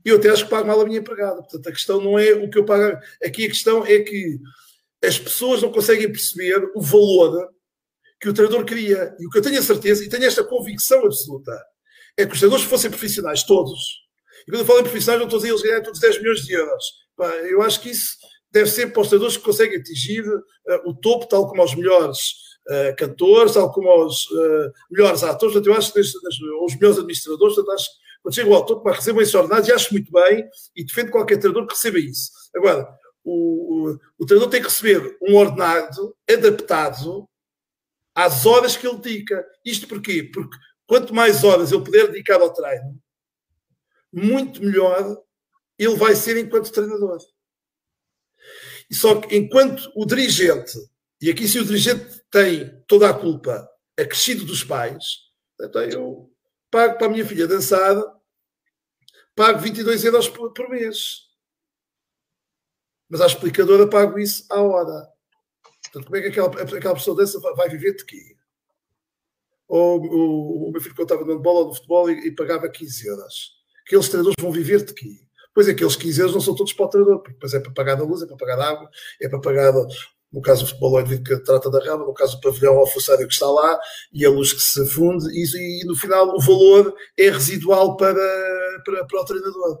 Speaker 2: E eu até acho que pago mal a minha empregada. Portanto, a questão não é o que eu pago. Aqui a questão é que as pessoas não conseguem perceber o valor que o treinador cria. E o que eu tenho a certeza, e tenho esta convicção absoluta, é que os treinadores fossem profissionais, todos. E quando eu falo em profissionais, não estou a dizer eles ganham todos 10 milhões de euros. Eu acho que isso deve ser para os treinadores que conseguem atingir uh, o topo, tal como aos melhores uh, cantores, tal como aos uh, melhores atores. Portanto, eu acho que os melhores administradores, portanto, acho que quando chegam ao topo, recebem esses ordenados e acho muito bem e defendo qualquer treinador que receba isso. Agora, o, o, o treinador tem que receber um ordenado adaptado às horas que ele dedica. Isto porquê? Porque quanto mais horas ele puder dedicar ao treino, muito melhor ele vai ser enquanto treinador. E só que enquanto o dirigente, e aqui se o dirigente tem toda a culpa acrescido dos pais, então eu pago para a minha filha dançar, pago 22 euros por, por mês mas à explicadora pago isso à hora. Portanto, como é que aquela, aquela pessoa dessa vai viver de quê? Ou o, o meu filho contava no bola no futebol e, e, pagava 15 euros. Aqueles treinadores vão viver de quê? Pois aqueles 15 euros não são todos para o treinador, porque depois é para pagar a luz, é para pagar a água, é para pagar, no caso do futebol, é que trata da rama, no caso do pavilhão, ao funcionário que está lá e a luz que se funde, e, e no final o valor é residual para, para, para o treinador.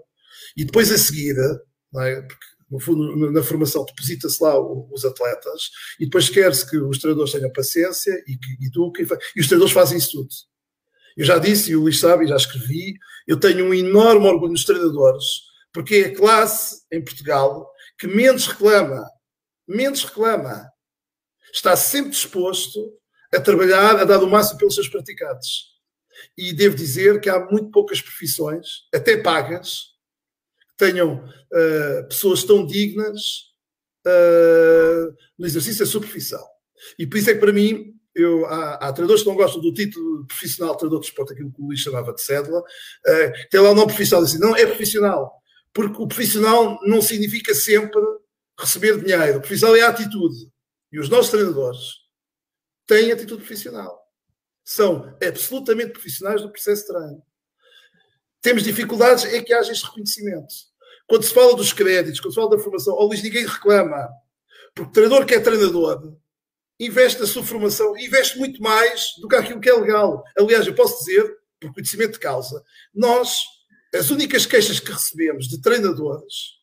Speaker 2: E depois a seguir, é? porque no fundo, na formação deposita-se lá os atletas e depois quer-se que os treinadores tenham paciência e que eduquem, e os treinadores fazem isso tudo. Eu já disse, e o Luís sabe, já escrevi, eu tenho um enorme orgulho nos treinadores, porque é a classe em Portugal que menos reclama, menos reclama, está sempre disposto a trabalhar, a dar o máximo pelos seus praticantes. E devo dizer que há muito poucas profissões, até pagas, que tenham uh, pessoas tão dignas uh, no exercício da sua profissão. E por isso é que, para mim, eu, há, há treinadores que não gostam do título profissional treinador de esporte, aquilo que o Luís chamava de cédula, uh, tem lá o nome profissional, assim, não é profissional, porque o profissional não significa sempre receber dinheiro, o profissional é a atitude. E os nossos treinadores têm atitude profissional. São absolutamente profissionais do processo de treino. Temos dificuldades é que haja este reconhecimento. Quando se fala dos créditos, quando se fala da formação, ou Luís, ninguém reclama. Porque o treinador que é treinador investe na sua formação, investe muito mais do que aquilo que é legal. Aliás, eu posso dizer, por conhecimento de causa, nós, as únicas queixas que recebemos de treinadores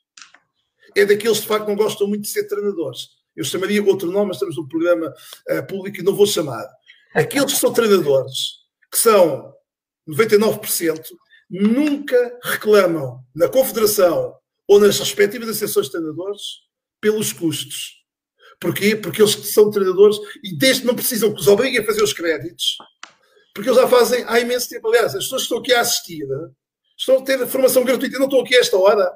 Speaker 2: é daqueles que de facto não gostam muito de ser treinadores. Eu chamaria outro nome, mas estamos num programa uh, público e não vou chamar. Aqueles que são treinadores, que são 99%, nunca reclamam na confederação ou nas respectivas associações de treinadores pelos custos. Porquê? Porque eles são treinadores e desde não precisam que os obriguem a fazer os créditos, porque eles já fazem há imenso tempo. Aliás, as pessoas que estão aqui a assistir estão a ter formação gratuita e não estão aqui a esta hora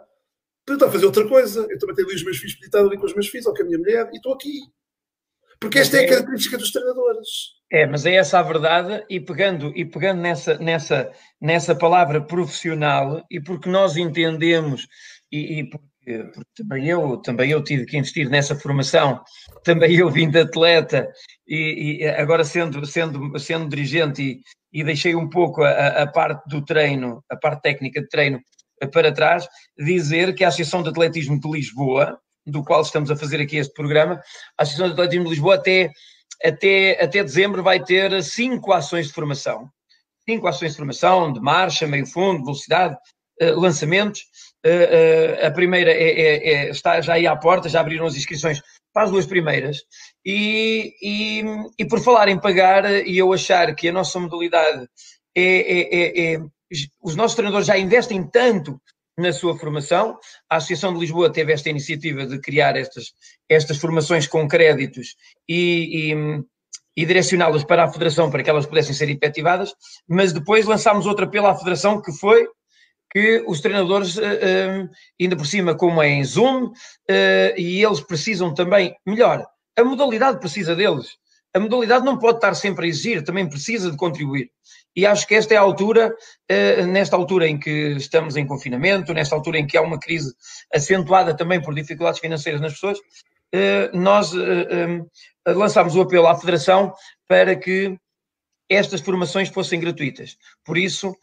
Speaker 2: para estar a fazer outra coisa. Eu também tenho ali os meus filhos para ali com os meus filhos ou com a minha mulher e estou aqui. Porque esta é a é- característica dos treinadores.
Speaker 1: É, mas é essa a verdade, e pegando, e pegando nessa, nessa, nessa palavra profissional, e porque nós entendemos, e, e porque também eu, também eu tive que investir nessa formação, também eu vim de atleta e, e agora sendo, sendo, sendo dirigente e, e deixei um pouco a, a, parte do treino, a parte técnica de treino para trás, dizer que a Associação de Atletismo de Lisboa, do qual estamos a fazer aqui este programa, a Associação de Atletismo de Lisboa até, até, até dezembro vai ter cinco ações de formação. Cinco ações de formação, de marcha, meio fundo, velocidade, uh, lançamentos, Uh, uh, a primeira é, é, é, está já aí à porta, já abriram as inscrições para as duas primeiras. E, e, e por falar em pagar e eu achar que a nossa modalidade é, é, é, é, os nossos treinadores já investem tanto na sua formação. A Associação de Lisboa teve esta iniciativa de criar estas, estas formações com créditos e, e, e direcioná-las para a Federação para que elas pudessem ser efetivadas, mas depois lançámos outra pela Federação que foi que os treinadores, uh, uh, ainda por cima, como é em Zoom, uh, e eles precisam também, melhor, a modalidade precisa deles. A modalidade não pode estar sempre a exigir, também precisa de contribuir. E acho que esta é a altura, nesta altura em que estamos em confinamento, nesta altura em que há uma crise acentuada também por dificuldades financeiras nas pessoas, nós lançámos o apelo à Federação para que estas formações fossem gratuitas. Por isso,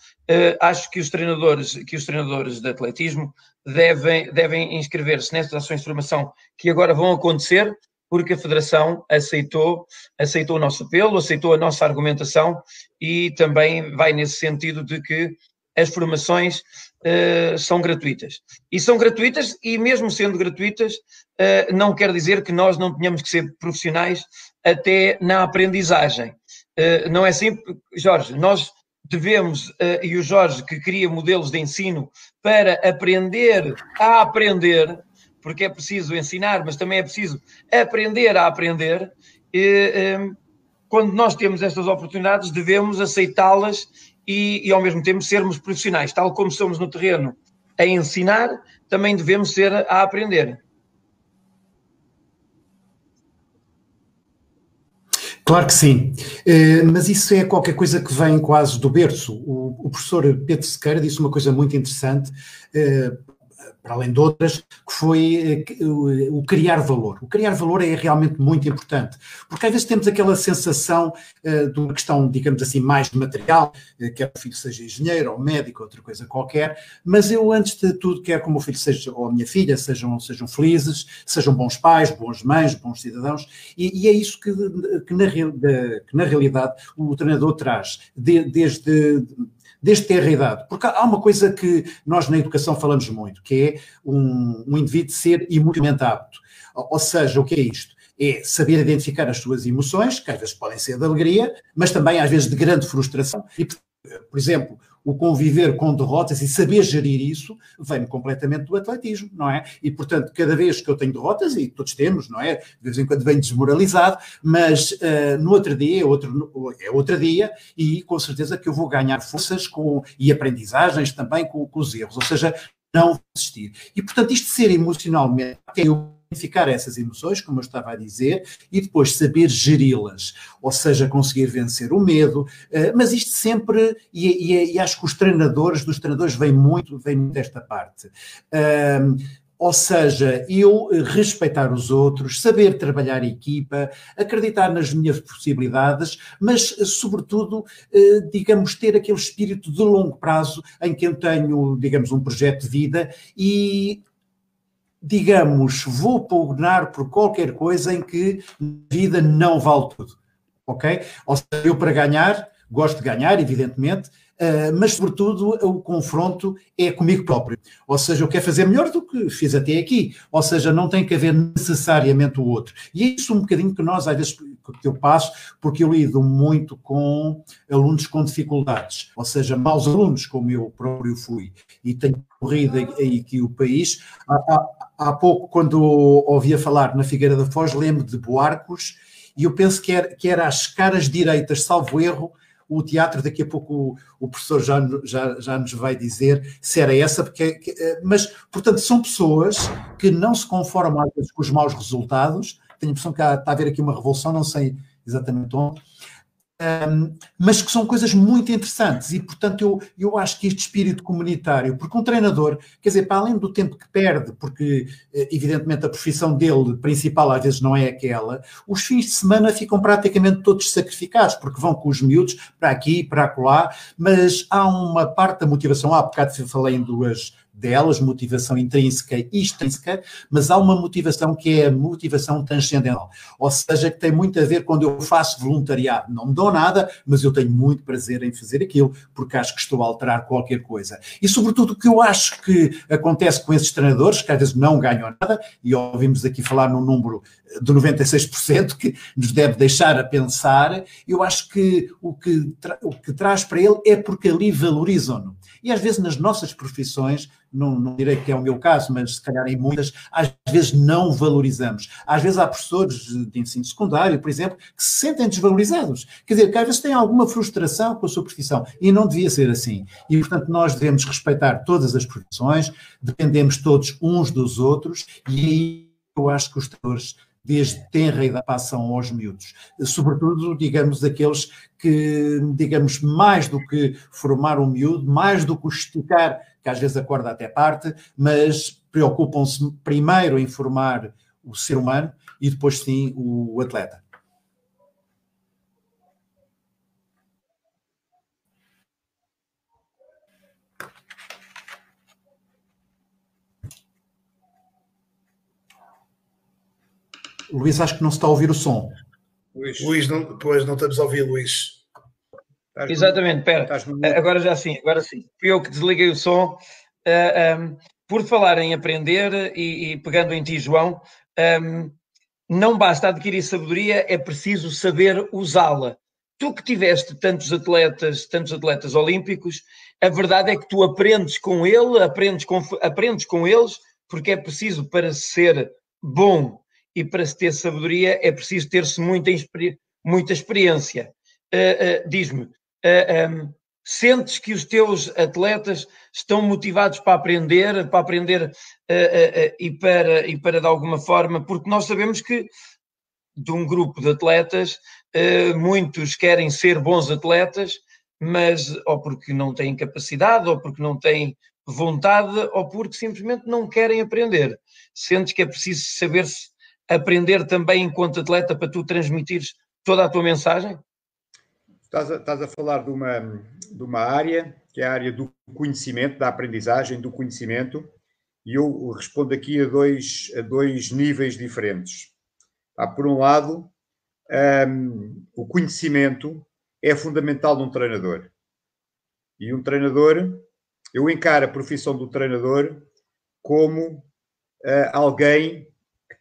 Speaker 1: acho que os treinadores, que os treinadores de atletismo devem, devem inscrever-se nestas ações de formação que agora vão acontecer, porque a Federação aceitou, aceitou o nosso apelo, aceitou a nossa argumentação e também vai nesse sentido de que as formações uh, são gratuitas. E são gratuitas, e mesmo sendo gratuitas, uh, não quer dizer que nós não tenhamos que ser profissionais até na aprendizagem. Eh, não é assim, Jorge, nós devemos, uh, e o Jorge que cria modelos de ensino para aprender a aprender, porque é preciso ensinar, mas também é preciso aprender a aprender, e, um, ehm, quando nós temos estas oportunidades, devemos aceitá-las e, e, ao mesmo tempo, sermos profissionais, tal como somos no terreno a ensinar, também devemos ser a aprender.
Speaker 5: Claro que sim, eh, mas isso é qualquer coisa que vem quase do berço. O, professor Pedro Sequeira disse uma coisa muito interessante, eh, para além de outras, que foi eh, o criar valor. O criar valor é realmente muito importante, porque às vezes temos aquela sensação uh, de uma questão, digamos assim, mais material, uh, quer o filho seja engenheiro ou médico, outra coisa qualquer, mas eu, antes de tudo, quero que o meu filho seja, ou a minha filha sejam, sejam felizes, sejam bons pais, bons mães, bons cidadãos, e, e é isso que, que, na, que, na, realidade o treinador traz, de, desde desde ter idade. Porque há uma coisa que nós na educação falamos muito, que é um, um indivíduo ser emocionalmente apto. Ou seja, o que é isto? É saber identificar as suas emoções, que às vezes podem ser de alegria, mas também às vezes de grande frustração. E, por exemplo, o conviver com derrotas e saber gerir isso vem completamente do atletismo, não é? E, portanto, cada vez que eu tenho derrotas, e todos temos, não é? De vez em quando venho desmoralizado, mas uh, no outro dia é outro, é outro dia e com certeza que eu vou ganhar forças com, e aprendizagens também com, com os erros, ou seja, não desistir. E, portanto, isto de ser emocionalmente, eu identificar essas emoções, como eu estava a dizer, e depois saber geri-las, ou seja, conseguir vencer o medo, eh, mas isto sempre, e, e, e acho que os treinadores, dos treinadores vem muito, vem muito desta parte. Um, ou seja, eu respeitar os outros, saber trabalhar em equipa, acreditar nas minhas possibilidades, mas, sobretudo, eh, digamos, ter aquele espírito de longo prazo em que eu tenho, digamos, um projeto de vida e digamos, vou pugnar por qualquer coisa em que vida não vale tudo, ok? Ou seja, eu para ganhar, gosto de ganhar, evidentemente, Uh, mas sobretudo o confronto é comigo próprio. Ou seja, eu quero fazer melhor do que fiz até aqui. Ou seja, não tem que haver necessariamente o outro. E é isso um bocadinho que nós, às vezes, que eu passo, porque eu lido muito com alunos com dificuldades, ou seja, maus alunos, como eu próprio fui, e tenho corrido aí aqui o país. Há, há, há pouco, quando ouvia falar na Figueira da Foz, lembro de Boarcos, e eu penso que era, que era as caras direitas, salvo erro, o teatro, daqui a pouco o, o professor já, já, já nos vai dizer se era essa, porque, que, eh, mas, portanto, são pessoas que não se conformam às vezes com os maus resultados, tenho a impressão que há, está a haver aqui uma revolução, não sei exatamente onde, um, mas que são coisas muito interessantes e, portanto, eu, eu acho que este espírito comunitário, porque um treinador, quer dizer, para além do tempo que perde, porque eh, evidentemente a profissão dele principal às vezes não é aquela, os fins de semana ficam praticamente todos sacrificados, porque vão com os miúdos para aqui, para acolá, mas há uma parte da motivação, há bocado falei em duas delas, motivação intrínseca e extrínseca, mas há uma motivação que é a motivação transcendental, ou seja, que tem muito a ver quando eu faço voluntariado, não me dou nada, mas eu tenho muito prazer em fazer aquilo, porque acho que estou a alterar qualquer coisa. E sobretudo o que eu acho que acontece com esses treinadores, que às vezes não ganham nada, e ouvimos aqui falar num número de 96%, que nos deve deixar a pensar, eu acho que o que, o que traz para ele é porque ali valorizam-no. E às vezes nas nossas profissões, não, não direi que é o meu caso, mas se calhar em muitas, às vezes não valorizamos. Às vezes há professores de ensino secundário, por exemplo, que se sentem desvalorizados. Quer dizer, que às vezes têm alguma frustração com a sua profissão e não devia ser assim. E, portanto, nós devemos respeitar todas as profissões, dependemos todos uns dos outros e aí eu acho que os tutores desde tenra idade passam aos miúdos, sobretudo, digamos, aqueles que, digamos, mais do que formar um miúdo, mais do que esticar, que às vezes acorda até parte, mas preocupam-se primeiro em formar o ser humano e depois sim o atleta. Luís, acho que não se está a ouvir o som.
Speaker 2: Luís, Luís não, pois não estamos a ouvir, Luís.
Speaker 1: Estás Exatamente, espera. Agora já sim, agora sim. Fui eu que desliguei o som. Uh, ah, um, por falar em aprender e, e, pegando em ti, João, um, não basta adquirir sabedoria, é preciso saber usá-la. Tu que tiveste tantos atletas, tantos atletas olímpicos, a verdade é que tu aprendes com ele, aprendes com, aprendes com eles, porque é preciso para ser bom e para se ter sabedoria é preciso ter-se muita, muita experiência. Uh, uh, Diz-me, uh, eh, um, sentes que os teus atletas estão motivados para aprender, para aprender e, para, e para de alguma forma, porque nós sabemos que de um grupo de atletas, muitos querem ser bons atletas, mas ou porque não têm capacidade, ou porque não têm vontade, ou porque simplesmente não querem aprender. Sentes que é preciso saber-se aprender também enquanto atleta para tu transmitires toda a tua mensagem?
Speaker 4: Estás a, estás a falar de uma, de uma área, que é a área do conhecimento, da aprendizagem, do conhecimento, e eu respondo aqui a dois, a dois níveis diferentes. Há, por um lado, um, o conhecimento é fundamental num treinador. E um treinador, eu encaro a profissão do treinador como uh, alguém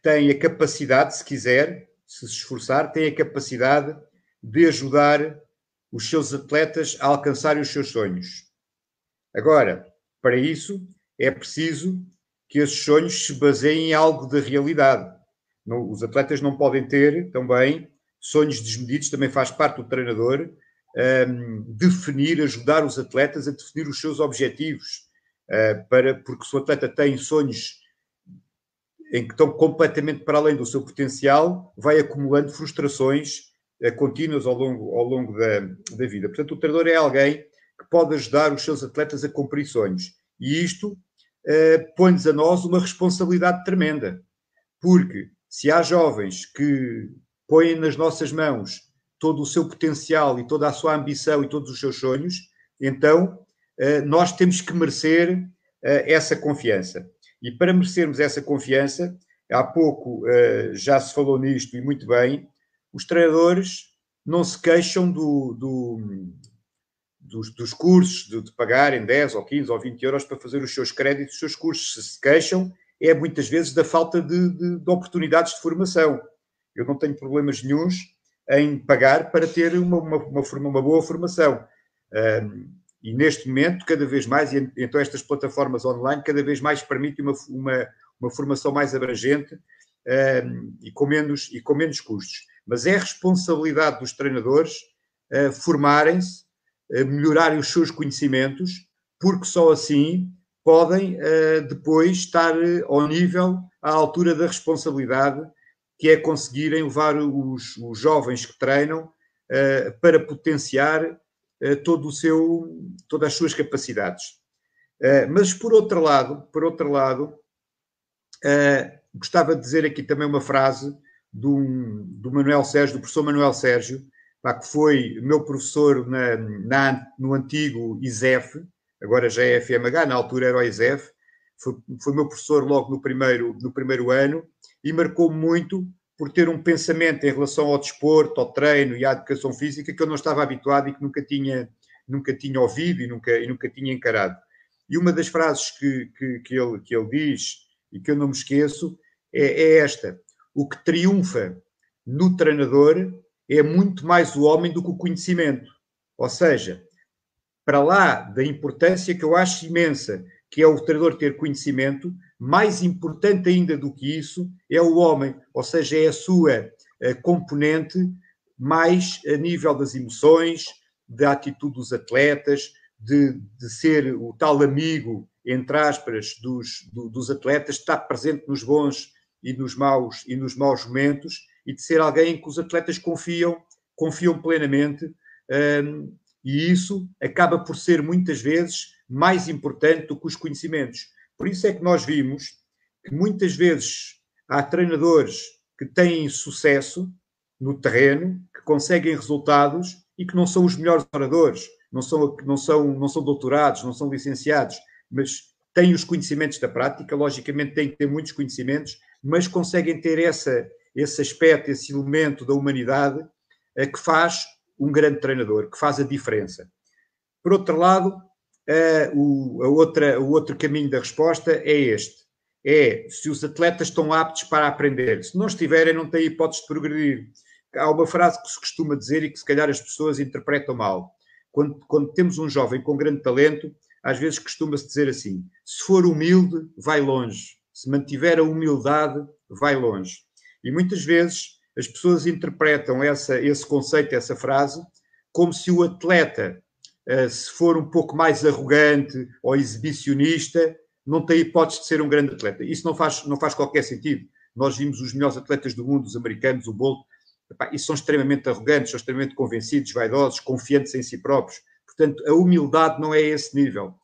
Speaker 4: tem a capacidade, se quiser, se se esforçar, tem a capacidade de ajudar os seus atletas a alcançarem os seus sonhos. Agora, para isso, é preciso que esses sonhos se baseiem em algo de realidade. Não, os atletas não podem ter também sonhos desmedidos, também faz parte do treinador um, definir, ajudar os atletas a definir os seus objetivos, uh, para, porque se o atleta tem sonhos em que estão completamente para além do seu potencial, vai acumulando frustrações contínuas ao longo, ao longo da, da vida. Portanto, o treinador é alguém que pode ajudar os seus atletas a cumprir sonhos. E isto uh, põe-nos a nós uma responsabilidade tremenda, porque se há jovens que põem nas nossas mãos todo o seu potencial e toda a sua ambição e todos os seus sonhos, então uh, nós temos que merecer essa confiança. E para merecermos essa confiança, há pouco já se falou nisto e muito bem, os treinadores não se queixam do, do dos, dos, cursos, de, de, pagarem 10 ou 15 ou 20 euros para fazer os seus créditos, os seus cursos. Se se queixam, é muitas vezes da falta de, de, de oportunidades de formação. Eu não tenho problemas nenhums em pagar para ter uma, uma, uma, uma boa formação. Um, e neste momento, cada vez mais, e então estas plataformas online cada vez mais permitem uma, uma, uma formação mais abrangente um, e, com menos, e com menos custos. Mas é responsabilidade dos treinadores uh, formarem-se, uh, melhorarem os seus conhecimentos, porque só assim podem uh, depois estar eh, ao nível, à altura da responsabilidade, que é conseguirem levar os, os jovens que treinam para potenciar todo o seu, todas as suas capacidades. mas por outro lado, por outro lado, gostava de dizer aqui também uma frase do, do Manuel Sérgio, do professor Manuel Sérgio, pá, que foi meu professor na, na, no antigo ISEF, agora já é FMH, na altura era o ISEF, foi, foi meu professor logo no primeiro, no primeiro ano e marcou muito por ter um pensamento em relação ao desporto, ao treino e à educação física que eu não estava habituado e que nunca tinha, nunca tinha ouvido e nunca, e nunca tinha encarado. E uma das frases que, que, que, ele, que ele diz e que eu não me esqueço é, é esta: o que triunfa no treinador é muito mais o homem do que o conhecimento. Ou seja, para lá da importância que eu acho imensa, que é o treinador ter conhecimento, mais importante ainda do que isso é o homem, ou seja, é a sua a componente mais a nível das emoções, da atitude dos atletas, de, de ser o tal amigo, entre aspas, dos, do, dos atletas, estar presente nos bons e nos maus e nos maus momentos e de ser alguém em que os atletas confiam, confiam plenamente. Um, e isso acaba por ser muitas vezes mais importante do que os conhecimentos. Por isso é que nós vimos que muitas vezes há treinadores que têm sucesso no terreno, que conseguem resultados e que não são os melhores oradores, não são, não são, não são doutorados, não são licenciados, mas têm os conhecimentos da prática, logicamente têm que ter muitos conhecimentos, mas conseguem ter essa, esse aspecto, esse elemento da humanidade eh, que faz um grande treinador, que faz a diferença. Por outro lado, uh, o, a outra, o outro caminho da resposta é este: é se os atletas estão aptos para aprender. Se não estiverem, não têm hipótese de progredir. Há uma frase que se costuma dizer e que se calhar as pessoas interpretam mal. Quando, quando temos um jovem com grande talento, às vezes costuma-se dizer assim: se for humilde, vai longe. Se mantiver a humildade, vai longe. E muitas vezes as pessoas interpretam essa, esse conceito, essa frase, como se o atleta, uh, se for um pouco mais arrogante ou exibicionista, não tem hipótese de ser um grande atleta. Isso não faz, não faz qualquer sentido. Nós vimos os melhores atletas do mundo, os americanos, o Bolt, e são extremamente arrogantes, são extremamente convencidos, vaidosos, confiantes em si próprios. Portanto, a humildade não é esse nível.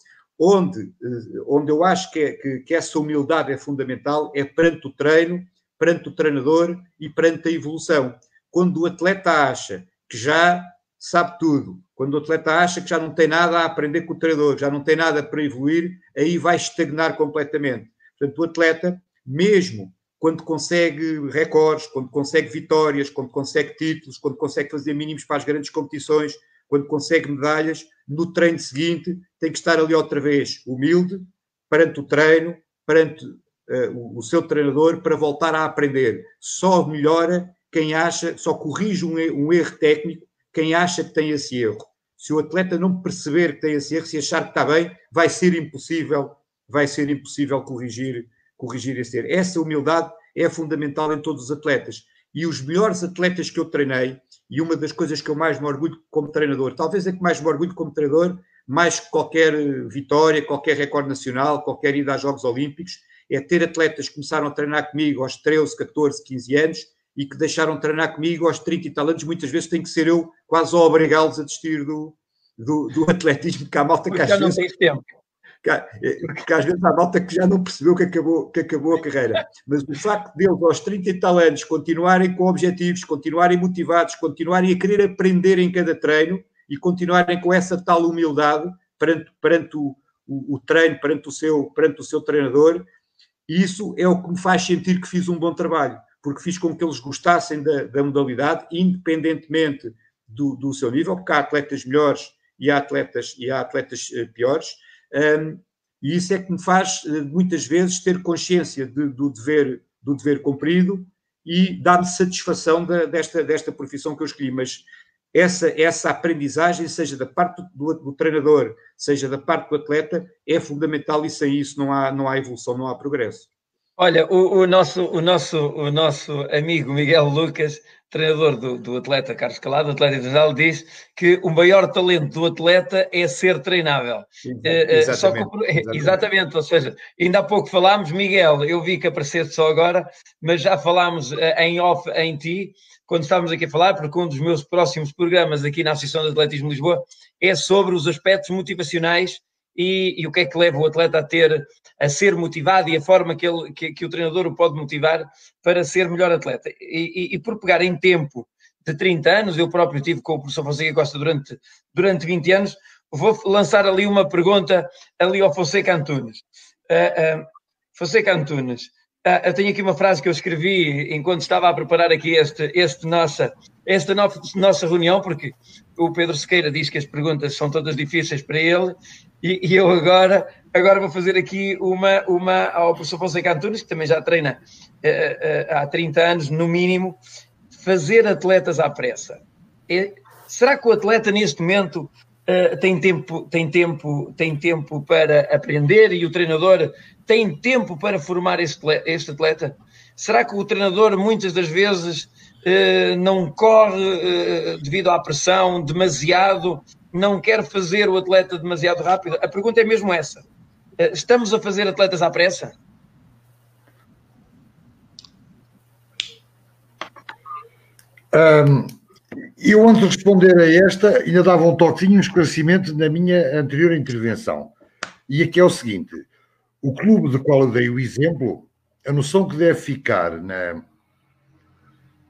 Speaker 4: Onde, eh, onde eu acho que, é, que, que essa humildade é fundamental é perante o treino perante o treinador e perante a evolução. Quando o atleta acha que já sabe tudo, quando o atleta acha que já não tem nada a aprender com o treinador, já não tem nada para evoluir, aí vai estagnar completamente. Portanto, o atleta, mesmo quando consegue recordes, quando consegue vitórias, quando consegue títulos, quando consegue fazer mínimos para as grandes competições, quando consegue medalhas, no treino seguinte tem que estar ali outra vez humilde perante o treino, perante uh, o, seu treinador para voltar a aprender. Só melhora quem acha, só corrige um, um erro técnico quem acha que tem esse erro. se o atleta não perceber que tem esse erro, se achar que está bem, vai ser impossível, vai ser impossível corrigir, corrigir esse erro. Essa humildade é fundamental em todos os atletas. E os melhores atletas que eu treinei, e uma das coisas que eu mais me orgulho como treinador, talvez é que mais me orgulho como treinador, mais que qualquer vitória, qualquer recorde nacional, qualquer ida a Jogos Olímpicos, é ter atletas que começaram a treinar comigo aos 13, 14, 15 anos e que deixaram de treinar comigo aos 30 e tal anos. Muitas vezes tem que ser eu quase a obrigá-los a desistir do, do, do atletismo, que há malta que às
Speaker 1: vezes... não tens tempo.
Speaker 4: Que, é, que às vezes há malta que já não percebeu que acabou, que acabou a carreira. Mas o facto deles, aos 30 e tal anos, continuarem com objetivos, continuarem motivados, continuarem a querer aprender em cada treino e continuarem com essa tal humildade perante, perante o, o, o treino, perante o, seu, perante o seu treinador, isso é o que me faz sentir que fiz um bom trabalho, porque fiz com que eles gostassem da, da modalidade, independentemente do, do, seu nível, porque há atletas melhores e há atletas, e há atletas uh, piores. Um, e isso é que me faz, uh, muitas vezes, ter consciência de, do, dever, do dever cumprido e dá-me satisfação da, desta, desta profissão que eu escolhi. Mas essa, essa aprendizagem, seja da parte do, do, treinador, seja da parte do atleta, é fundamental e sem isso não há, não há evolução, não há progresso.
Speaker 1: Olha, o, o nosso, o, nosso, o nosso amigo Miguel Lucas, treinador do, do atleta Carlos Calado, atleta internacional, diz que o maior talento do atleta é ser treinável.
Speaker 4: Exatamente, só que,
Speaker 1: exatamente. exatamente, ou seja, ainda há pouco falámos, Miguel, eu vi que apareceste só agora, mas já falámos em off em ti, quando estávamos aqui a falar, porque um dos meus próximos programas aqui na Associação de Atletismo de Lisboa é sobre os aspectos motivacionais e, e, o que é que leva o atleta a ter, a ser motivado e a forma que, ele, que, que o treinador o pode motivar para ser melhor atleta. E, e, e, por pegar em tempo de 30 anos, eu próprio tive com o professor Fonseca Costa durante, durante 20 anos, vou lançar ali uma pergunta ali ao Fonseca Antunes. Uh, uh, Fonseca Antunes, ah, eu tenho aqui uma frase que eu escrevi enquanto estava a preparar aqui este, este nossa, esta nossa, nossa reunião, porque o Pedro Sequeira diz que as perguntas são todas difíceis para ele, e, e eu agora, agora vou fazer aqui uma, uma ao professor Fonseca Antunes, que também já treina uh, uh, há 30 anos, no mínimo, fazer atletas à pressa. É, será que o atleta neste momento Uh, tem tempo, tem tempo, tem tempo para aprender e o treinador tem tempo para formar este, este atleta? Será que o treinador muitas das vezes não corre uh, devido à pressão demasiado, não quer fazer o atleta demasiado rápido? A pergunta é mesmo essa. estamos a fazer atletas à pressa?
Speaker 3: Um eu, antes de responder a esta, ainda dava um toquinho, um esclarecimento na minha anterior intervenção. E aqui é o seguinte: o clube do qual eu dei o exemplo, a noção que deve ficar na,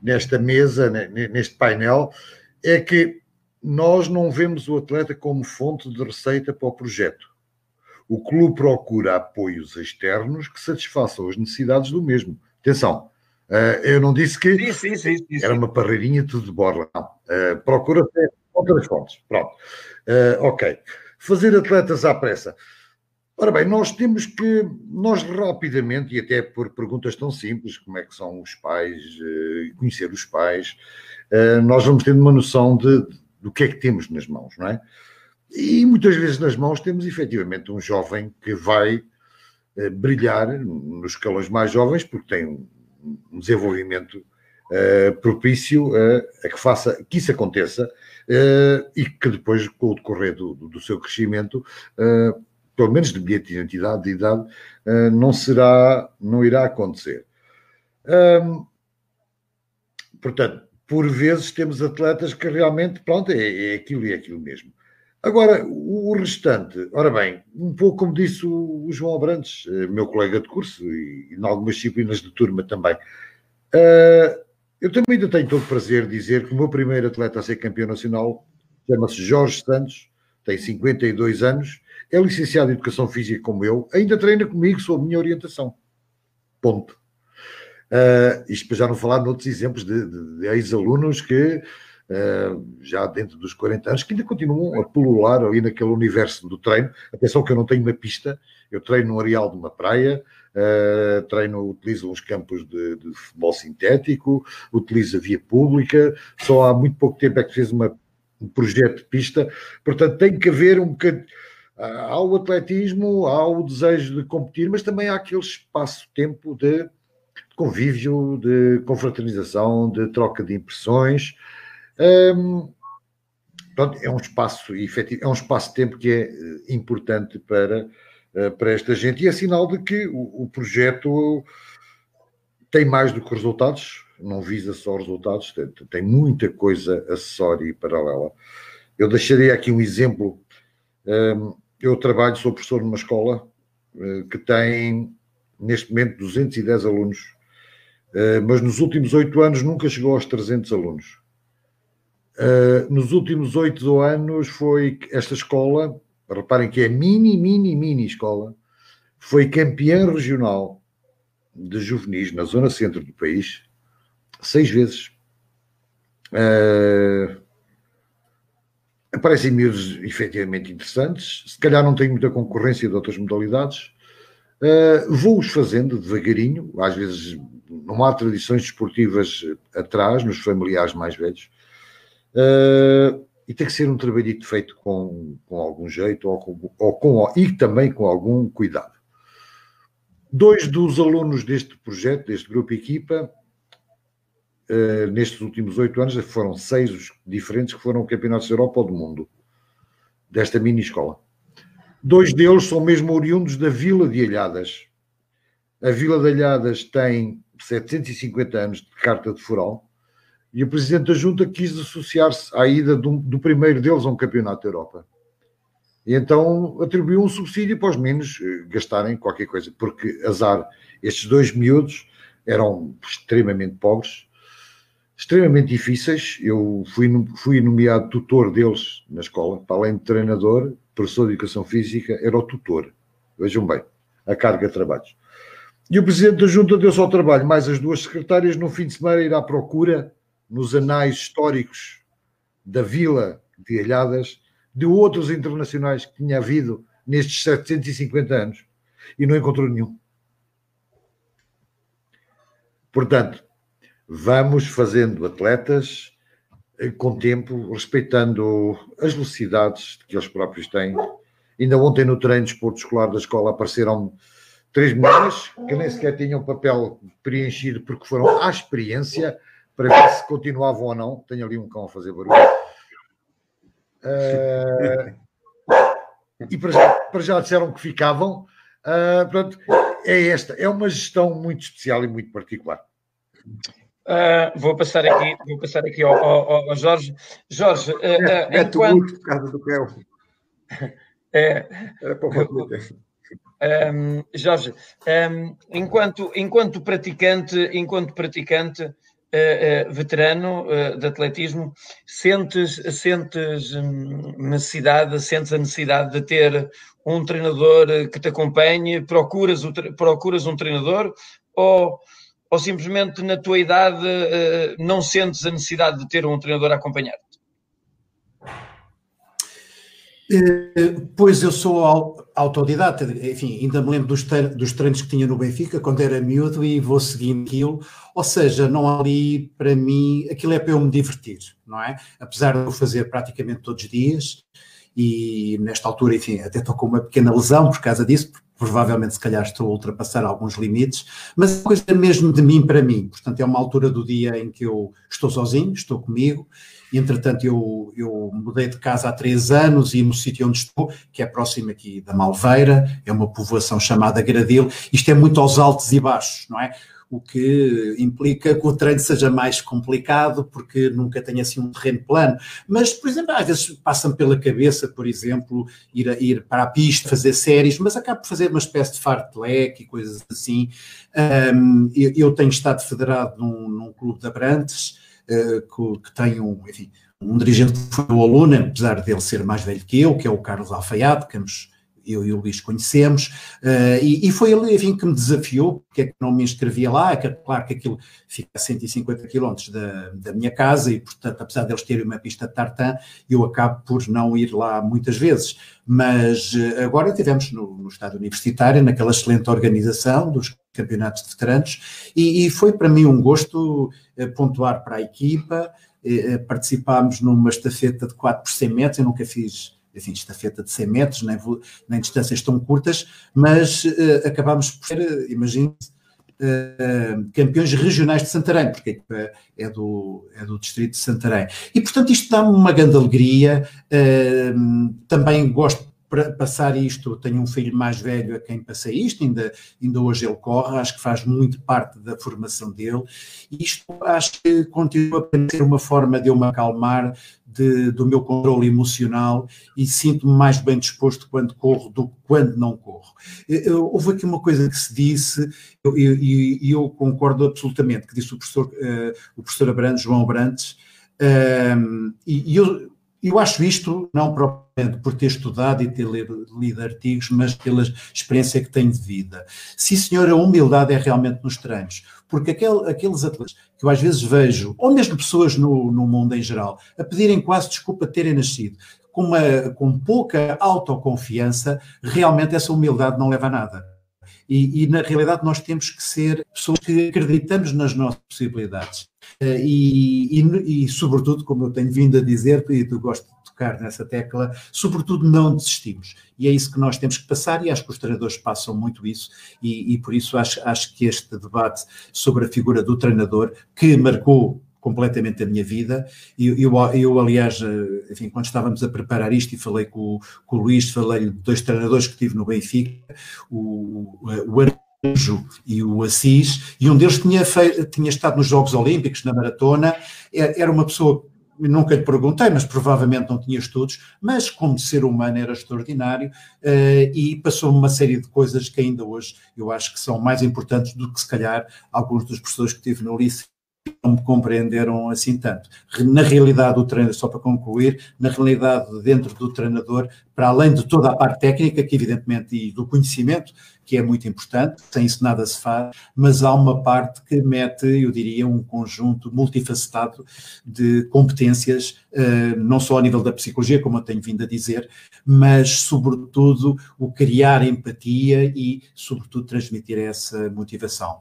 Speaker 3: nesta mesa, neste painel, é que nós não vemos o atleta como fonte de receita para o projeto. O clube procura apoios externos que satisfaçam as necessidades do mesmo. Atenção, Uh, eu não disse que
Speaker 1: sim, sim, sim,
Speaker 3: era uma parreirinha tudo de borla. Não. Uh, procura outras fontes. Pronto. Uh, ok. Fazer atletas à pressa. Ora bem, nós temos que, nós rapidamente, e até por perguntas tão simples como é que são os pais, conhecer os pais, nós vamos tendo uma noção de, do que é que temos nas mãos, não é? E muitas vezes nas mãos temos efetivamente um jovem que vai brilhar nos escalões mais jovens, porque tem um desenvolvimento propício a que faça que isso aconteça e que depois, com o decorrer do, do seu crescimento, pelo menos de bilhete de identidade, de idade, não será, não irá acontecer. Portanto, por vezes temos atletas que realmente, pronto, é, é aquilo e é aquilo mesmo. Agora, o restante, ora bem, um pouco como disse o, João Abrantes, eh, meu colega de curso e em algumas disciplinas de turma também, uh, eu também ainda tenho todo o prazer de dizer que o meu primeiro atleta a ser campeão nacional chama-se Jorge Santos, tem 52 anos, é licenciado em Educação Física como eu, ainda treina comigo sob minha orientação. Ponto. Uh, isto para já não falar de outros exemplos de, de, de ex-alunos que eh, já dentro dos 40 anos, que ainda continuam a pulular ali naquele universo do treino. Atenção que eu não tenho uma pista, eu treino no areal de uma praia, uh, treino, utilizo uns campos de, de, futebol sintético, utilizo a via pública, só há muito pouco tempo é que fiz uma, um projeto de pista, portanto tem que haver um bocadinho. Há o atletismo, há o desejo de competir, mas também há aquele espaço-tempo de convívio, de confraternização, de troca de impressões. Um, é um espaço efetivo, é um espaço-tempo que é eh, importante para, eh, para esta gente e é sinal de que o, o projeto tem mais do que resultados, não visa só resultados, tem, tem muita coisa acessória e paralela. Eu deixaria aqui um exemplo. Eu trabalho, sou professor numa escola eh, que tem, neste momento, 210 alunos, eh, mas nos últimos oito anos nunca chegou aos 300 alunos. Eh, nos últimos oito anos foi esta escola, reparem que é mini, mini, mini escola, foi campeã regional de juvenis na zona centro do país seis vezes. Aparecem miúdos efetivamente interessantes, se calhar não tem muita concorrência de outras modalidades. Uh, Vou-os fazendo devagarinho, às vezes não há tradições desportivas atrás, nos familiares mais velhos, uh, e tem que ser um trabalhito feito com, com algum jeito ou com, ou com, e também com algum cuidado. Dois dos alunos deste projeto, deste grupo equipa, uh, nestes últimos oito anos, foram seis os diferentes que foram campeonatos da Europa ou do mundo, desta mini escola. Dois deles são mesmo oriundos da Vila de Alhadas. A Vila de Alhadas tem 750 anos de carta de foral e o Presidente da Junta quis associar-se à ida do, do primeiro deles a um campeonato da Europa. E então atribuiu um subsídio para os meninos eh, gastarem qualquer coisa, porque azar, estes dois miúdos eram extremamente pobres, extremamente difíceis. Eu fui, fui nomeado tutor deles na escola, para além de treinador, professor de educação física, era o tutor. Vejam bem, a carga de trabalhos. E o presidente da junta deu-se ao trabalho, mais as duas secretárias, no fim de semana ir à procura, nos anais históricos da vila de Alhadas, de outros internacionais que tinha havido nestes 750 anos e não encontrou nenhum. Portanto, vamos fazendo atletas eh, com tempo, respeitando as velocidades que eles próprios têm. Ainda ontem no treino de esporte escolar da escola apareceram três mulheres que nem sequer tinham papel preenchido porque foram à experiência para ver se continuavam ou não. Tenho ali um cão a fazer barulho. Uh, e para já, para já, disseram que ficavam. Uh, portanto, é esta, é uma gestão muito especial e muito particular.
Speaker 1: Uh, vou passar aqui, vou passar aqui ao, ao, ao Jorge. Jorge, uh,
Speaker 4: é, é enquanto... por causa do Kel.
Speaker 1: É, Era para o um, Jorge, um, enquanto, enquanto praticante, enquanto praticante, uh, veterano uh, de atletismo, sentes, sentes hum, necessidade, sentes a necessidade de ter um treinador que te acompanhe, procuras, o, procuras um treinador ou, ou simplesmente na tua idade não sentes a necessidade de ter um treinador a acompanhar-te?
Speaker 5: Eh, pois eu sou autodidata, enfim, ainda me lembro dos, dos treinos que tinha no Benfica quando era miúdo e vou seguindo aquilo, ou seja, não há ali para mim, aquilo é para eu me divertir, não é? Apesar de eu fazer praticamente todos os dias e nesta altura, enfim, até estou com uma pequena lesão por causa disso, provavelmente se calhar estou a ultrapassar alguns limites, mas é coisa mesmo de mim para mim, portanto é uma altura do dia em que eu estou sozinho, estou comigo Entretanto, eu, eu mudei de casa há três anos e no sítio onde estou, que é próximo aqui da Malveira, é uma povoação chamada Gradil. Isto é muito aos altos e baixos, não é? O que implica que o treino seja mais complicado, porque nunca tenho assim um terreno plano. Mas, por exemplo, às vezes passa-me pela cabeça, por exemplo, ir, a, ir para a pista, fazer séries, mas acabo por fazer uma espécie de fartlek e coisas assim. Um, eu, eu, tenho estado federado num, num clube de Abrantes, eh, que, que tem um, enfim, um dirigente que foi o aluno, apesar dele ser mais velho que eu, que é o Carlos Alfaiate, que eu e o Luís conhecemos, uh, e, e, foi ele, enfim, que me desafiou, porque é que não me inscrevia lá, é que, claro que aquilo fica a 150 quilómetros da, da minha casa, e portanto, apesar deles terem uma pista de tartan, eu acabo por não ir lá muitas vezes, mas uh, agora estivemos no, no estado universitário, naquela excelente organização dos campeonatos de veteranos, e, e foi para mim um gosto uh, pontuar para a equipa, participámos numa estafeta de 4 por 100 metros, eu nunca fiz enfim, estafeta de 100 metros, nem, nem distâncias tão curtas, mas uh, acabámos por ser, imagine uh, campeões regionais de Santarém, porque é do, é do distrito de Santarém. E, portanto, isto dá-me uma grande alegria. Uh, também gosto passar isto, tenho um filho mais velho a quem passei isto, ainda, ainda hoje ele corre, acho que faz muito parte da formação dele, e isto acho que continua a ser uma forma de eu me acalmar de, do meu controle emocional e sinto-me mais bem disposto quando corro do que quando não corro. Eu, houve aqui uma coisa que se disse, e eu, eu, eu, concordo absolutamente, que disse o professor, uh, o professor Abrantes, João Abrantes, uh, e, e eu eu acho isto não propriamente por ter estudado e ter lido, lido, artigos, mas pela experiência que tenho de vida. Sim, senhor, a humildade é realmente nos treinos, porque aquel, aqueles atletas que eu às vezes vejo, ou mesmo pessoas no, no mundo em geral, a pedirem quase desculpa de terem nascido, com, uma, com pouca autoconfiança, realmente essa humildade não leva a nada. E, e, na realidade nós temos que ser pessoas que acreditamos nas nossas possibilidades. Uh, e, e, e, sobretudo, como eu tenho vindo a dizer, e tu gosto tocar nessa tecla, sobretudo não desistimos. E é isso que nós temos que passar, e acho que os treinadores passam muito isso, e, por isso acho, acho que este debate sobre a figura do treinador, que marcou completamente a minha vida. Eu, eu, eu, aliás, eh, enfim, quando estávamos a preparar isto e falei com, com o Luís, falei de dois treinadores que tive no Benfica, o, o e o Assis, e um deles tinha, tinha estado nos Jogos Olímpicos, na maratona, era uma pessoa nunca lhe perguntei, mas provavelmente não tinha estudos, mas como ser humano era extraordinário uh, e passou-me uma série de coisas que ainda hoje eu acho que são mais importantes do que se calhar alguns dos professores que tive no liceu não me compreenderam assim tanto. Na realidade, o treinador, só para concluir, na realidade, dentro do treinador, para além de toda a parte técnica, que evidentemente, e do conhecimento, que é muito importante, sem isso nada se faz, mas há uma parte que mete, eu diria, um conjunto multifacetado de competências, eh, não só a nível da psicologia, como eu tenho vindo a dizer, mas, sobretudo, o criar empatia e, sobretudo, transmitir essa motivação.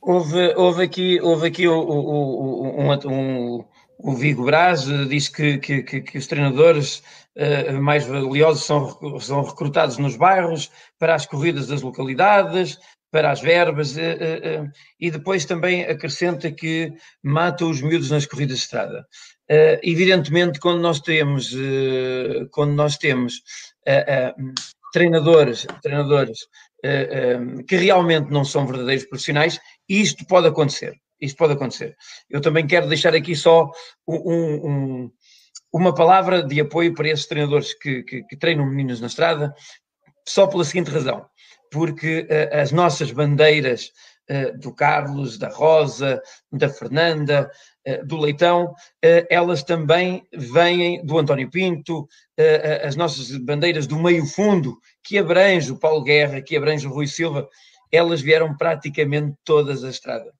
Speaker 1: Houve, houve aqui, houve aqui o, um, um, o Vigo Braz diz que, que, que os treinadores uh, mais valiosos são, são recrutados nos bairros para as corridas das localidades, para as verbas, uh, uh, e depois também acrescenta que mata os miúdos nas corridas de estrada. evidentemente, quando nós temos, quando nós temos treinadores, treinadores que realmente não são verdadeiros profissionais, isto pode acontecer. Isto pode acontecer. Eu também quero deixar aqui só um, um, uma palavra de apoio para esses treinadores que, que, que, treinam meninos na estrada, só pela seguinte razão: porque uh, as nossas bandeiras uh, do Carlos, da Rosa, da Fernanda, uh, do Leitão, elas também vêm do António Pinto, as nossas bandeiras do meio fundo, que abrange o Paulo Guerra, que abrange o Rui Silva, elas vieram praticamente todas a estrada.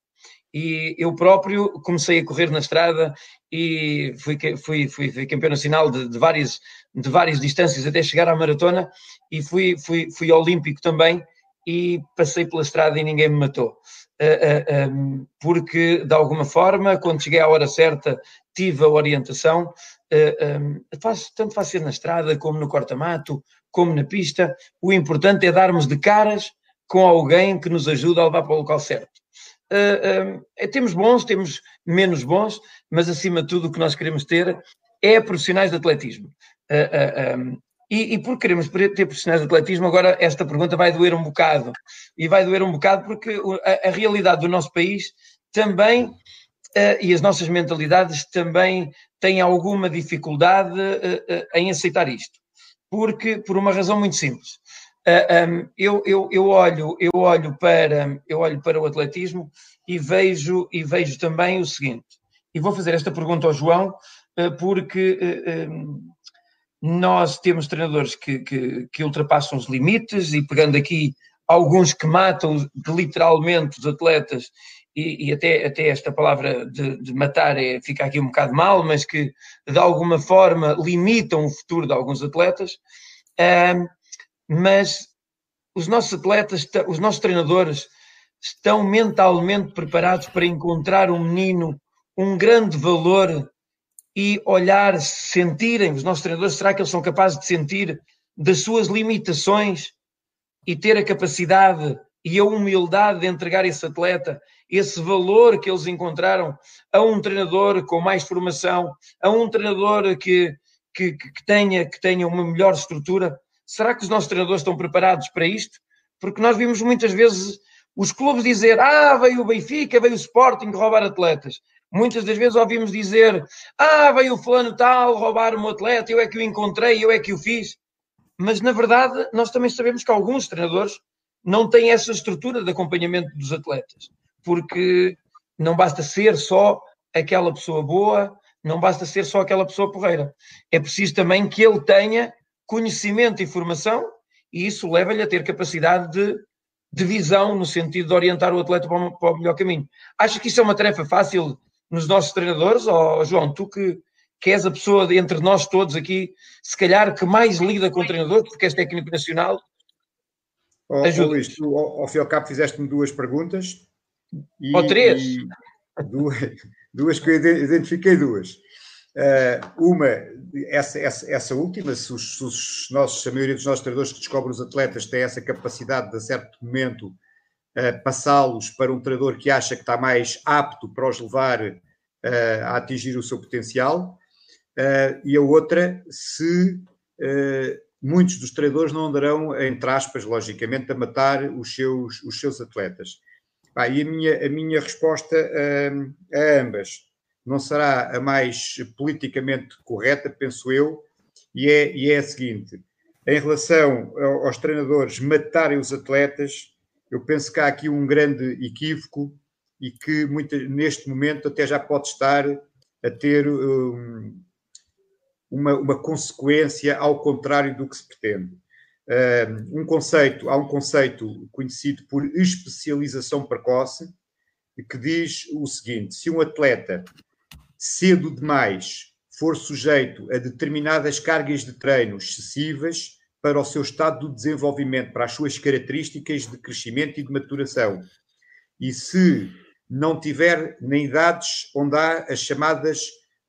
Speaker 1: E eu próprio comecei a correr na estrada e fui, fui, fui, fui campeão nacional de, de, várias, de várias distâncias até chegar à maratona e fui, fui, fui olímpico também e passei pela estrada e ninguém me matou. Uh, uh, um, porque, de alguma forma, quando cheguei à hora certa, tive a orientação. Tanto faz ser na estrada, como no corta-mato, como na pista. O importante é darmos de caras com alguém que nos ajuda a levar para o local certo. Uh, uh, temos bons, temos menos bons, mas acima de tudo o que nós queremos ter é profissionais de atletismo. Uh, um, e, e porque queremos ter profissionais de atletismo, agora esta pergunta vai doer um bocado. E vai doer um bocado porque a, a realidade do nosso país também e as nossas mentalidades também têm alguma dificuldade em aceitar isto. Porque, por uma razão muito simples Ah, um, eu, eu, eu, olho, eu, olho para, eu olho para o atletismo e vejo, e vejo também o seguinte, e vou fazer esta pergunta ao João, uh, porque nós temos treinadores que, que, que, ultrapassam os limites e pegando aqui alguns que matam literalmente os atletas e, e até, até esta palavra de, de, matar é, fica aqui um bocado mal, mas que de alguma forma limitam o futuro de alguns atletas mas os nossos atletas, os nossos treinadores estão mentalmente preparados para encontrar um menino um grande valor e olhar, sentirem, os nossos treinadores, será que eles são capazes de sentir das suas limitações e ter a capacidade e a humildade de entregar esse atleta, esse valor que eles encontraram a um treinador com mais formação, a um treinador que, que, que, tenha, que tenha uma melhor estrutura? Será que os nossos treinadores estão preparados para isto? Porque nós vimos muitas vezes os clubes dizer: ah, veio o Benfica, veio o Sporting roubar atletas. Muitas das vezes ouvimos dizer: ah, veio o fulano tal roubar um atleta, eu é que o encontrei, eu é que o fiz. Mas na verdade, nós também sabemos que alguns treinadores não têm essa estrutura de acompanhamento dos atletas, porque não basta ser só aquela pessoa boa, não basta ser só aquela pessoa porreira. É preciso também que ele tenha conhecimento e formação, e isso leva-lhe a ter capacidade de, de visão no sentido de orientar o atleta para o, para o melhor caminho. Acha que isso é uma tarefa fácil nos nossos treinadores? Ou, João, tu que, que és a pessoa de, entre nós todos aqui, se calhar que mais lida com treinadores, porque és técnico nacional.
Speaker 4: Oh, ajuda. Oh, Luís, tu, ao, ao fim e ao cabo fizeste-me duas perguntas.
Speaker 1: E, Ou três. E
Speaker 4: duas, duas que eu identifiquei duas. Uh, uma, essa, essa, essa última, se, os, os nossos, a maioria dos nossos treinadores que descobrem os atletas têm essa capacidade de, a certo momento, uh, passá-los para um treinador que acha que está mais apto para os levar uh, a atingir o seu potencial. e a outra, se muitos dos treinadores não andarão, entre aspas, logicamente, a matar os seus, os seus atletas. Ah, e a minha, a minha resposta a ambas não será a mais politicamente correta, penso eu, e é, e é a seguinte: em relação aos treinadores matarem os atletas, eu penso que há aqui um grande equívoco e que muito, neste momento até já pode estar a ter um, uma, uma consequência ao contrário do que se pretende. Um conceito, há um conceito conhecido por especialização precoce que diz o seguinte: se um atleta cedo demais for sujeito a determinadas cargas de treino excessivas para o seu estado de desenvolvimento, para as suas características de crescimento e de maturação. E se não tiver nem idades onde há as chamadas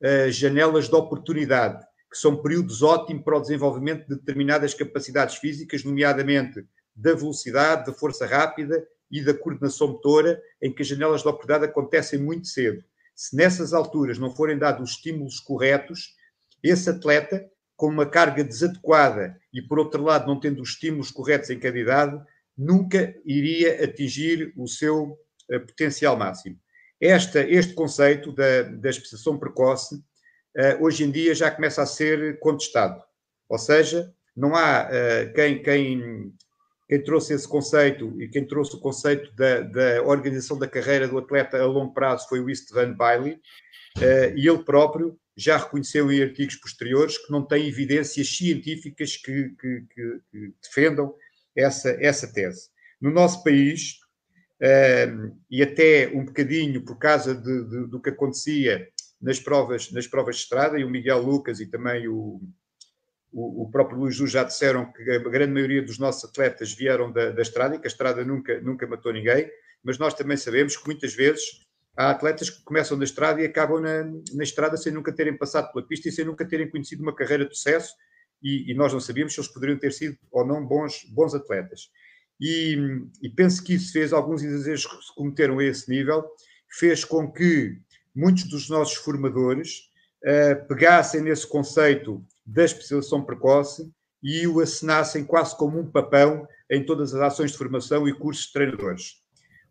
Speaker 4: uh, janelas de oportunidade, que são períodos ótimos para o desenvolvimento de determinadas capacidades físicas, nomeadamente da velocidade, da força rápida e da coordenação motora, em que as janelas de oportunidade acontecem muito cedo se nessas alturas não forem dados os estímulos corretos, esse atleta, com uma carga desadequada e, por outro lado, não tendo os estímulos corretos em cada idade, nunca iria atingir o seu uh, potencial máximo. Esta, este conceito da, da especiação precoce, uh, hoje em dia, já começa a ser contestado. Ou seja, não há uh, quem, quem quem trouxe esse conceito e quem trouxe o conceito da, da organização da carreira do atleta a longo prazo foi o Istvan Bailey, uh, e ele próprio já reconheceu em artigos posteriores que não tem evidências científicas que, que, que, defendam essa, essa tese. No nosso país, uh, e até um bocadinho por causa de, de, do que acontecia nas provas, nas provas de estrada, e o Miguel Lucas e também o, o, o próprio Luís já disseram que a grande maioria dos nossos atletas vieram da, da estrada e que a estrada nunca, nunca matou ninguém, mas nós também sabemos que muitas vezes há atletas que começam na estrada e acabam na, na estrada sem nunca terem passado pela pista e sem nunca terem conhecido uma carreira de sucesso e, e nós não sabíamos se eles poderiam ter sido ou não bons, bons atletas. E, e penso que isso fez, alguns exageros que se cometeram a esse nível, fez com que muitos dos nossos formadores uh, pegassem nesse conceito da especialização precoce e o assinassem quase como um papão em todas as ações de formação e cursos de treinadores.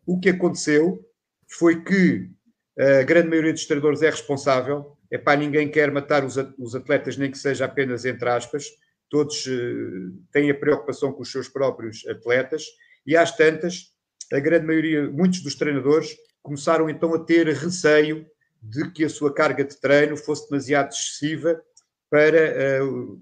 Speaker 4: O que aconteceu foi que a grande maioria dos treinadores é responsável. É para ninguém quer matar os atletas, nem que seja apenas entre aspas. Todos uh, têm a preocupação com os seus próprios atletas. E às tantas, a grande maioria, muitos dos treinadores, começaram então a ter receio de que a sua carga de treino fosse demasiado excessiva para uh,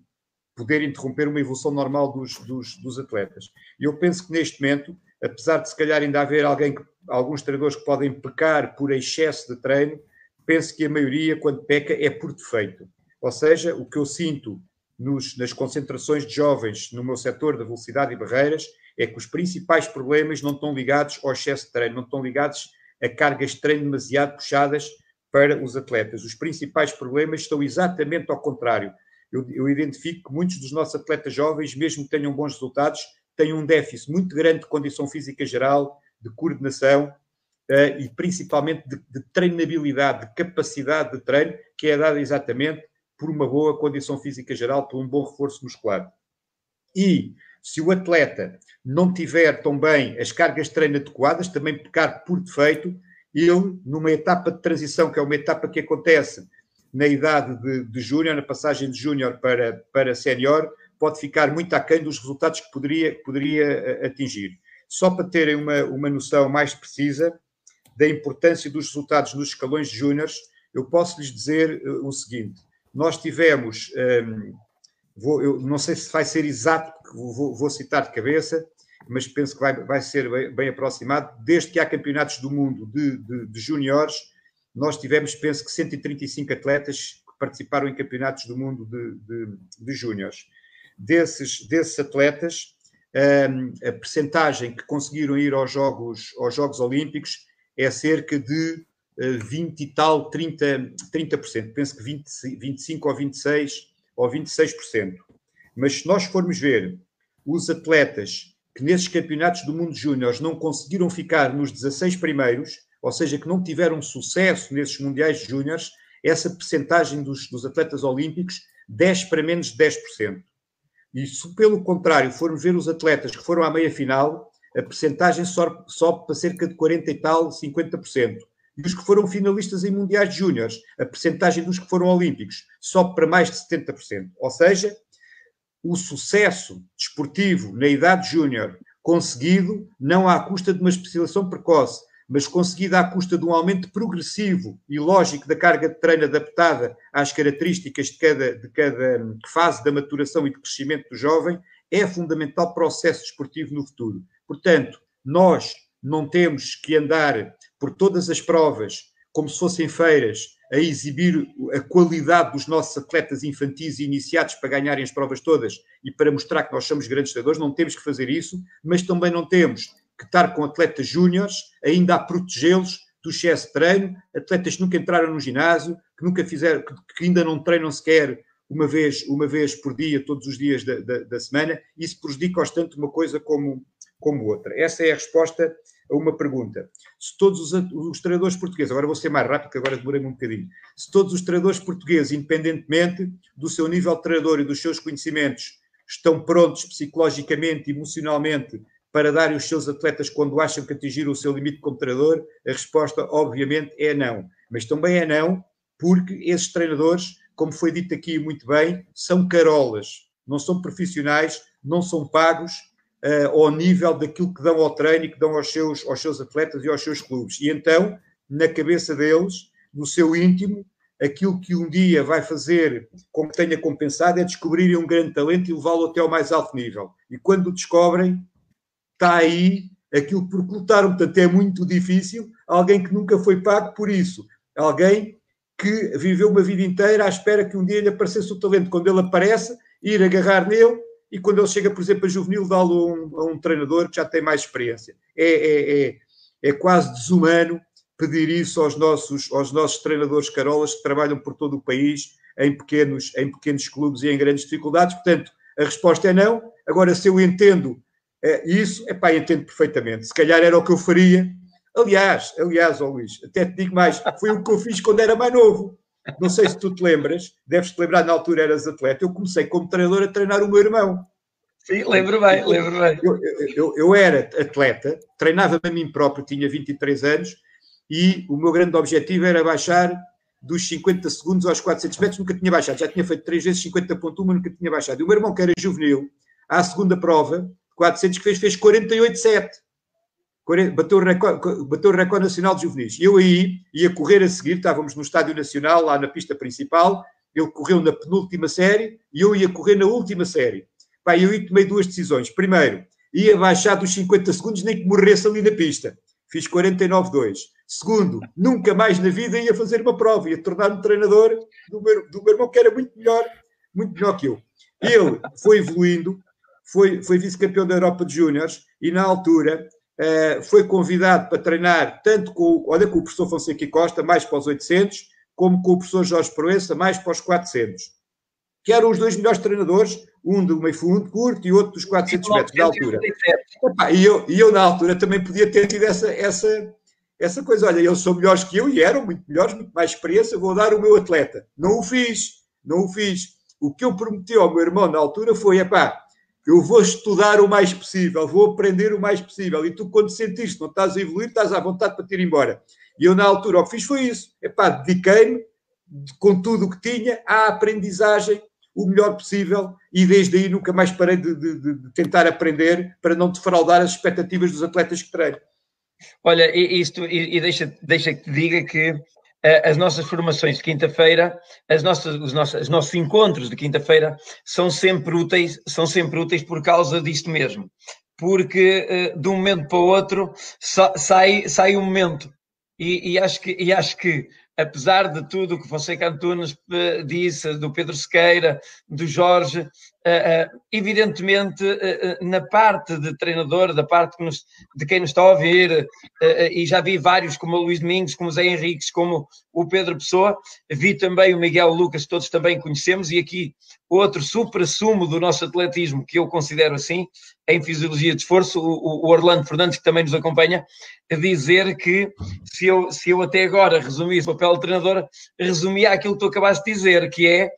Speaker 4: poder interromper uma evolução normal dos, dos, dos atletas. E eu penso que neste momento, apesar de se calhar ainda haver alguém que, alguns treinadores que podem pecar por excesso de treino, penso que a maioria, quando peca, é por defeito. Ou seja, o que eu sinto nos, nas concentrações de jovens no meu setor da velocidade e barreiras é que os principais problemas não estão ligados ao excesso de treino, não estão ligados a cargas de treino demasiado puxadas para os atletas. Os principais problemas estão exatamente ao contrário. Eu, eu identifico que muitos dos nossos atletas jovens, mesmo que tenham bons resultados, têm um déficit muito grande de condição física geral, de coordenação uh, e principalmente de, de treinabilidade, de capacidade de treino, que é dada exatamente por uma boa condição física geral, por um bom reforço muscular. E se o atleta não tiver também as cargas de treino adequadas, também pecar por defeito, ele, numa etapa de transição, que é uma etapa que acontece na idade de, de júnior, na passagem de júnior para, para sénior, pode ficar muito aquém dos resultados que poderia, poderia eh, atingir. Só para terem uma, uma noção mais precisa da importância dos resultados nos escalões de júniores, eu posso lhes dizer eh, o seguinte: nós tivemos, um, ehm, vou, eu não sei se vai ser exato, vou, vou, citar de cabeça, mas penso que vai, vai ser bem, bem aproximado. Desde que há campeonatos do mundo de, de, de júniores, nós tivemos, penso que 135 atletas que participaram em campeonatos do mundo de, de, de júniores. Desses, desses atletas, um, a percentagem que conseguiram ir aos Jogos, aos Jogos Olímpicos é cerca de 20 e tal, 30%, 30%. Penso que 20, 25 ou 26 ou 26%. Mas se nós formos ver os atletas que nesses campeonatos do mundo júnior não conseguiram ficar nos 16 primeiros, ou seja, que não tiveram sucesso nesses mundiais júniores, essa percentagem dos, dos atletas olímpicos desce para menos de 10%. E se, pelo contrário, formos ver os atletas que foram à meia-final, a percentagem sobe, sobe para cerca de 40 e tal, 50% e os que foram finalistas em mundiais júniores, a percentagem dos que foram olímpicos sobe para mais de 70%. Ou seja, o sucesso desportivo na idade júnior conseguido não à custa de uma especialização precoce, mas conseguido à custa de um aumento progressivo e lógico da carga de treino adaptada às características de cada, de cada fase da maturação e de crescimento do jovem, é fundamental para o sucesso desportivo no futuro. Portanto, nós não temos que andar por todas as provas, como se fossem feiras, a exibir a qualidade dos nossos atletas infantis iniciados para ganharem as provas todas e para mostrar que nós somos grandes jogadores, não temos que fazer isso, mas também não temos que estar com atletas júniores ainda a protegê-los do excesso de treino, atletas que nunca entraram no ginásio, que nunca fizeram, que, ainda não treinam sequer uma vez, uma vez por dia, todos os dias da, da, da semana, e isso prejudica tanto uma coisa como, como outra. Essa é a resposta a uma pergunta. Se todos os, os treinadores portugueses, agora vou ser mais rápido, que agora demorei um bocadinho. Se todos os treinadores portugueses, independentemente do seu nível de treinador e dos seus conhecimentos, estão prontos psicologicamente, emocionalmente, para darem os seus atletas quando acham que atingiram o seu limite como treinador, a resposta, obviamente, é não. Mas também é não, porque esses treinadores, como foi dito aqui muito bem, são carolas, não são profissionais, não são pagos uh, ao nível daquilo que dão ao treino e que dão aos seus, aos seus atletas e aos seus clubes. E então, na cabeça deles, no seu íntimo, aquilo que um dia vai fazer com que tenha compensado é descobrirem um grande talento e levá-lo até ao mais alto nível. E quando o descobrem, está aí aquilo por lutaram. Portanto, é muito difícil alguém que nunca foi pago por isso. Alguém que viveu uma vida inteira à espera que um dia lhe aparecesse o talento. Quando ele aparece, ir agarrar nele e quando ele chega, por exemplo, a juvenil, dá-lo a, um, a um, treinador que já tem mais experiência. É, é, é, é, quase desumano pedir isso aos nossos, aos nossos treinadores carolas que trabalham por todo o país em pequenos, em pequenos clubes e em grandes dificuldades. Portanto, a resposta é não. Agora, se eu entendo é, isso, é pá, entendo perfeitamente. Se calhar era o que eu faria. Aliás, aliás, oh Luís, até te digo mais, foi o que eu fiz quando era mais novo. Não sei se tu te lembras, deves te lembrar, na altura eras atleta. Eu comecei como treinador a treinar o meu irmão.
Speaker 1: Sim, lembro bem, lembro bem.
Speaker 4: Eu, eu, eu era atleta, treinava-me a mim próprio, tinha 23 anos, e o meu grande objetivo era baixar dos 50 segundos aos 400 metros, nunca tinha baixado, já tinha feito três vezes 50.1, nunca tinha baixado. E o meu irmão, que era juvenil, à segunda prova, 400 que fez, fez 48,7 bateu o recorde, bateu o recorde nacional de juvenis. Eu aí ia correr a seguir, estávamos no Estádio Nacional, lá na pista principal, ele correu na penúltima série e eu ia correr na última série. Pá, eu aí tomei duas decisões. Primeiro, ia baixar dos 50 segundos, nem que morresse ali na pista. Fiz 49,2. Segundo, nunca mais na vida ia fazer uma prova, ia tornar-me treinador do meu, do meu irmão, que era muito melhor, muito melhor que eu. Ele foi evoluindo, foi, foi vice-campeão da Europa de Júniores e na altura uh, foi convidado para treinar tanto com, olha, com o professor Fonseca Costa, mais para os 800, como com o professor Jorge Proença, mais para os 400. Que eram os dois melhores treinadores, um do meio fundo curto e outro dos 400 metros de altura. E eu, e eu, na altura, também podia ter tido essa, essa, essa coisa. Olha, eles são melhores que eu e eram muito melhores, muito mais experiência, vou dar o meu atleta. Não o fiz, não o fiz. O que eu prometi ao meu irmão na altura foi: epá, eu vou estudar o mais possível, vou aprender o mais possível. E tu, quando sentiste não estás a evoluir, estás à vontade para te ir embora. E eu, na altura, o que fiz foi isso. Epá, dediquei-me, com tudo o que tinha, à aprendizagem o melhor possível e desde aí nunca mais parei de, de, de tentar aprender para não defraudar as expectativas dos atletas que treino.
Speaker 1: Olha, isto, e, e deixa, deixa que te diga que as nossas formações de quinta-feira, as nossas, os, nossos, os nossos encontros de quinta-feira são sempre úteis, são sempre úteis por causa disto mesmo. Porque eh, de um momento para o outro sai, sai um momento. E, e, acho que, e acho que apesar de tudo o que Fonseca Antunes eh, disse, do Pedro Sequeira, do Jorge, eh, eh, evidentemente na parte de treinador, da parte de quem nos está a ouvir, e já vi vários como o Luís Domingos, como o Zé Henriques, como o Pedro Pessoa, vi também o Miguel Lucas, todos também conhecemos, e aqui outro supra-sumo do nosso atletismo, que eu considero assim, em fisiologia de esforço, o, Orlando Fernandes, que também nos acompanha, a dizer que se eu, se eu até agora resumisse o papel de treinador, resumia aquilo que tu acabaste de dizer, que é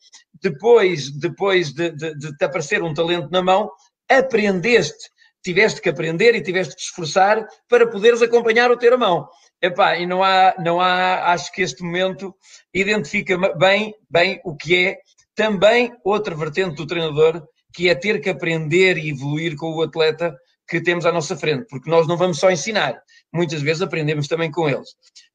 Speaker 1: depois, depois de, de, de te aparecer um talento na mão, aprendeste, tiveste que aprender e tiveste que esforçar para poderes acompanhar o ter a mão. Epá, e não há, não há, acho que este momento identifica bem, bem o que é também outra vertente do treinador, que é ter que aprender e evoluir com o atleta que temos à nossa frente, porque nós não vamos só ensinar, muitas vezes aprendemos também com eles.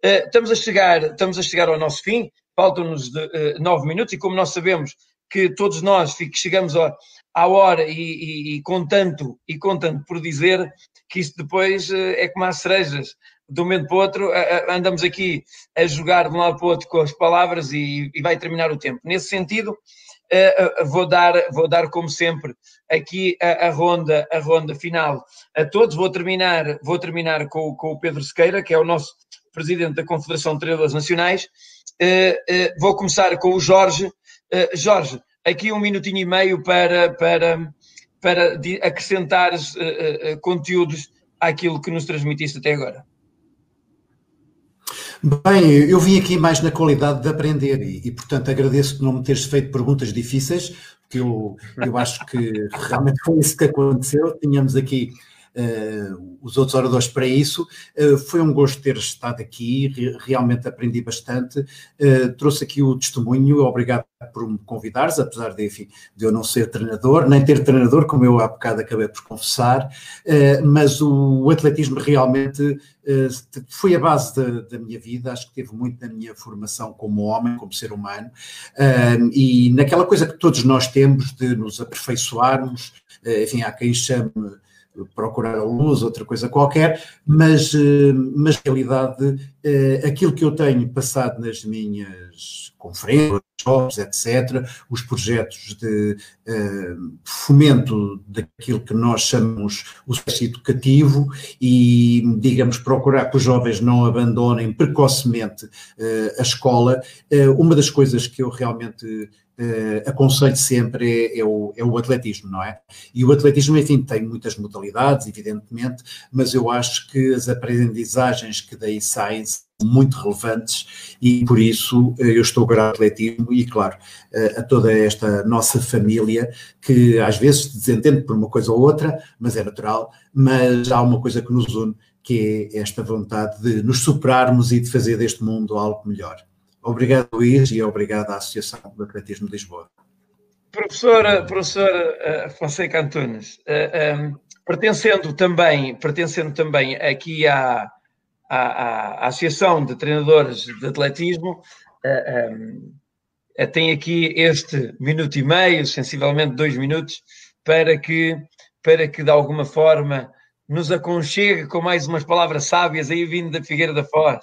Speaker 1: Uh, estamos, a chegar, estamos a chegar ao nosso fim, faltam-nos uh, nove minutos, e como nós sabemos que todos nós chegamos à, hora e, e, e, com tanto, e com tanto por dizer, que isso depois uh, é como as cerejas, de um momento para o outro, andamos aqui a jogar de um lado para o outro com as palavras e, e vai terminar o tempo. Nesse sentido, vou, dar, vou dar, como sempre, aqui a, a, ronda, a ronda final a todos. Vou terminar, vou terminar com, com o Pedro Sequeira, que é o nosso presidente da Confederação de Treinadores Nacionais. Uh, vou começar com o Jorge. Jorge, aqui um minutinho e meio para, para, para acrescentares conteúdos àquilo que nos transmitiste até agora.
Speaker 5: Bem, eu vim aqui mais na qualidade de aprender e, e portanto, agradeço que não me teres feito perguntas difíceis, porque eu, eu acho que realmente foi isso que aconteceu. Tínhamos aqui uh, os outros oradores para isso. Uh, foi um gosto ter estado aqui, re realmente aprendi bastante. Uh, trouxe aqui o testemunho, obrigado por me convidares, apesar de, enfim, de eu não ser treinador, nem ter treinador, como eu há bocado acabei por confessar, mas o, atletismo realmente foi a base da, da, minha vida, acho que teve muito na minha formação como homem, como ser humano, e naquela coisa que todos nós temos de nos aperfeiçoarmos, enfim, há quem chame procurar a luz, outra coisa qualquer, mas, eh, mas na realidade eh, aquilo que eu tenho passado nas minhas conferências, etc., os projetos de uh, fomento daquilo que nós chamamos o sucesso educativo e, digamos, procurar que os jovens não abandonem precocemente a escola, uma das coisas que eu realmente uh, aconselho sempre é, é, o, é o atletismo, não é? E o atletismo, enfim, tem muitas modalidades, evidentemente, mas eu acho que as aprendizagens que daí saem são muito relevantes e por isso eh, eu estou grato ao atletismo e, claro, eh, a toda esta nossa família que às vezes se desentende por uma coisa ou outra, mas é natural, mas há uma coisa que nos une, que é esta vontade de nos superarmos e de fazer deste mundo algo melhor. Obrigado, Luís, e obrigado à Associação do Atletismo de Lisboa.
Speaker 1: Professora, professora uh, Fonseca Antunes, eh, ehm, pertencendo, também, pertencendo também aqui à, à, à, Associação de Treinadores de Atletismo, um, ehm, tem aqui este minuto e meio, sensivelmente dois minutos, para que, para que de alguma forma nos aconchegue com mais umas palavras sábias aí vindo da Figueira da Foz.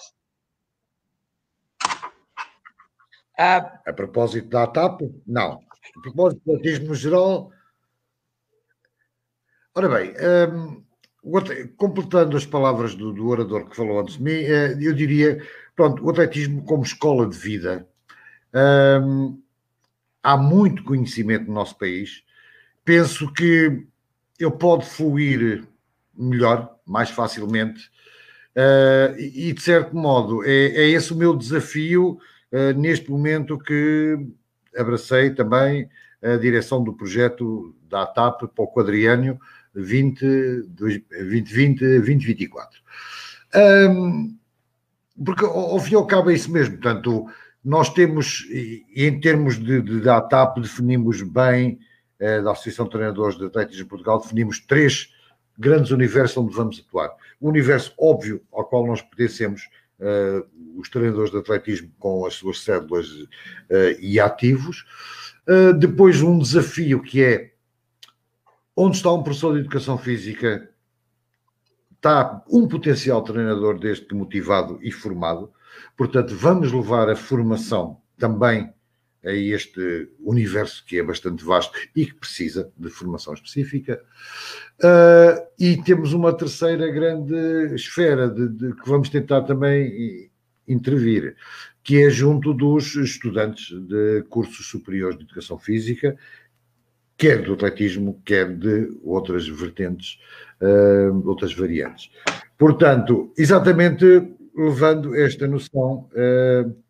Speaker 3: Ah, a propósito da TAP, não. A propósito do autismo geral. Ora bem, hum, completando as palavras do, do, orador que falou antes de mim, eh, eu diria, pronto, o atletismo como escola de vida, hum, há muito conhecimento no nosso país, penso que ele pode fluir melhor, mais facilmente, uh, e de certo modo é, é esse o meu desafio neste momento que abracei também a direção do projeto da ATAP para o quadriânio 2020-2024. Um, porque ao fim e ao cabo é isso mesmo, portanto, nós temos, e em termos de, de, da ATAP, definimos bem, eh, da Associação de Treinadores de Atletismo de Portugal, definimos três grandes universos onde vamos atuar. O universo óbvio ao qual nós pertencemos, eh, os treinadores de atletismo com as suas células eh, e ativos. Eh, depois um desafio que é onde está um professor de educação física, está um potencial treinador deste motivado e formado. Portanto, vamos levar a formação também a este universo que é bastante vasto e que precisa de formação específica. Uh, e temos uma terceira grande esfera de, de, que vamos tentar também intervir, que é junto dos estudantes de cursos superiores de educação física, quer do atletismo, quer de outras vertentes, uh, outras variantes. Portanto, exatamente levando esta noção. Uh,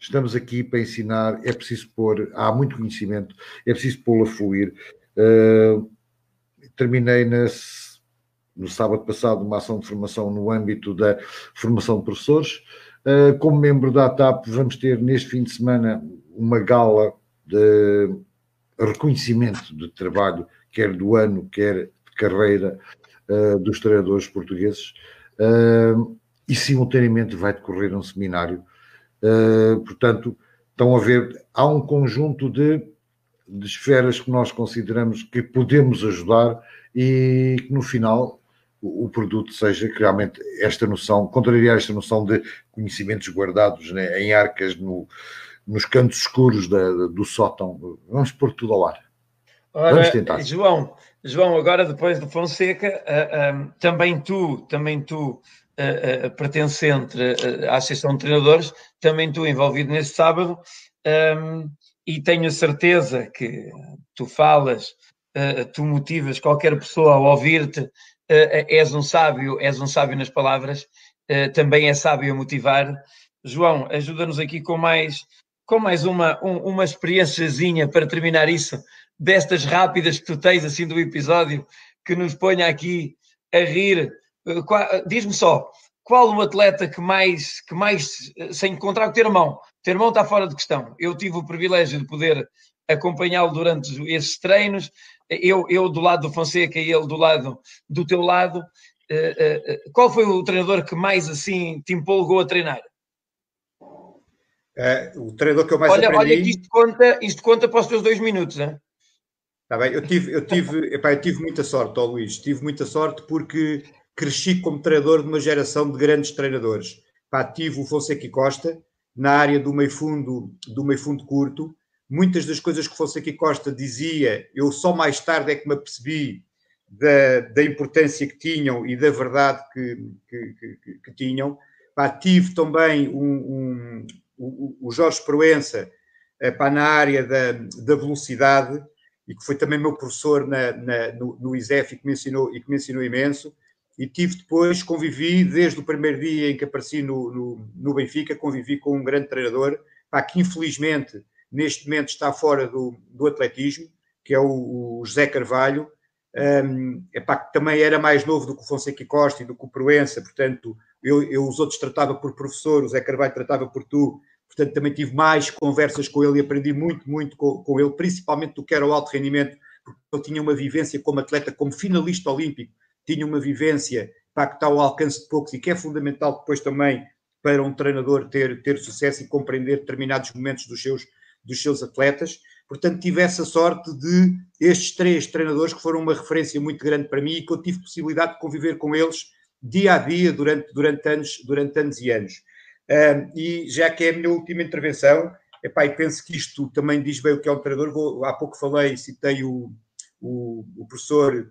Speaker 3: Estamos aqui para ensinar, é preciso pôr, há muito conhecimento, é preciso pô-lo a fluir. Uh, terminei no sábado passado uma ação de formação no âmbito da formação de professores. Uh, como membro da ATAP, vamos ter neste fim de semana uma gala de reconhecimento de trabalho, quer do ano, quer de carreira, uh, dos treinadores portugueses. e simultaneamente vai decorrer um seminário Uh, portanto, estão a ver, há um conjunto de, de esferas que nós consideramos que podemos ajudar e que no final o, o produto seja que realmente esta noção, contrariar esta noção de conhecimentos guardados né, em arcas no, nos cantos escuros da, do sótão, vamos pôr tudo ao ar.
Speaker 1: Ora, vamos tentar. João, João, agora depois do Fonseca, uh, um, também tu, também tu uh, pertencente à Associação de Treinadores, também estou envolvido nesse sábado um, e tenho a certeza que tu falas, uh, tu motivas qualquer pessoa a ouvir-te, uh, és um sábio, és um sábio nas palavras, uh, também é sábio a motivar. João, ajuda-nos aqui com mais, com mais uma, um, uma experiênciazinha para terminar isso, destas rápidas que tu tens assim do episódio, que nos ponha aqui a rir Diz-me só, qual o atleta que mais, que mais, sem encontrar o Termão, Termão está fora de questão. Eu tive o privilégio de poder acompanhá-lo durante esses treinos, eu, eu do lado do Fonseca e ele do lado do teu lado. Eh, eh, eh, qual foi o treinador que mais assim te empolgou a treinar?
Speaker 4: o treinador que eu mais
Speaker 1: olha,
Speaker 4: aprendi...
Speaker 1: Olha que isto conta, isto conta para os teus dois minutos, não
Speaker 4: Está bem, eu tive, eu tive, epá, eu tive muita sorte, ó Luís, tive muita sorte porque cresci como treinador de uma geração de grandes treinadores. Pá, tive o Fonseca e Costa na área do meio fundo, do meio fundo curto. Muitas das coisas que Fonseca e Costa dizia, eu só mais tarde é que me apercebi da, da importância que tinham e da verdade que, que, que, que tinham. Pá, tive também um, um, o, Jorge Proença eh, pá, na área da, da velocidade e que foi também meu professor na, na, no, no ISEF e que me ensinou, e que me ensinou imenso e tive depois, convivi desde o primeiro dia em que apareci no, no, no Benfica, convivi com um grande treinador, pá, que infelizmente neste momento está fora do, do atletismo, que é o, o José Carvalho, um, epá, que também era mais novo do que o Fonseca Costa e do que o Proença, portanto, eu, eu os outros tratava por professor, o Zé Carvalho tratava por tu, portanto, também tive mais conversas com ele e aprendi muito, muito com, com ele, principalmente do que era o alto rendimento, porque eu tinha uma vivência como atleta, como finalista olímpico, tinha uma vivência para que está ao alcance de poucos e que é fundamental depois também para um treinador ter, ter sucesso e compreender determinados momentos dos seus, dos seus atletas. Portanto, tive essa sorte de estes três treinadores que foram uma referência muito grande para mim e que eu tive possibilidade de conviver com eles dia a dia durante, durante, anos, durante anos e anos. Um, e já que é a minha última intervenção, epá, e penso que isto também diz bem o que é um treinador. Vou, há pouco falei, citei o, o, o professor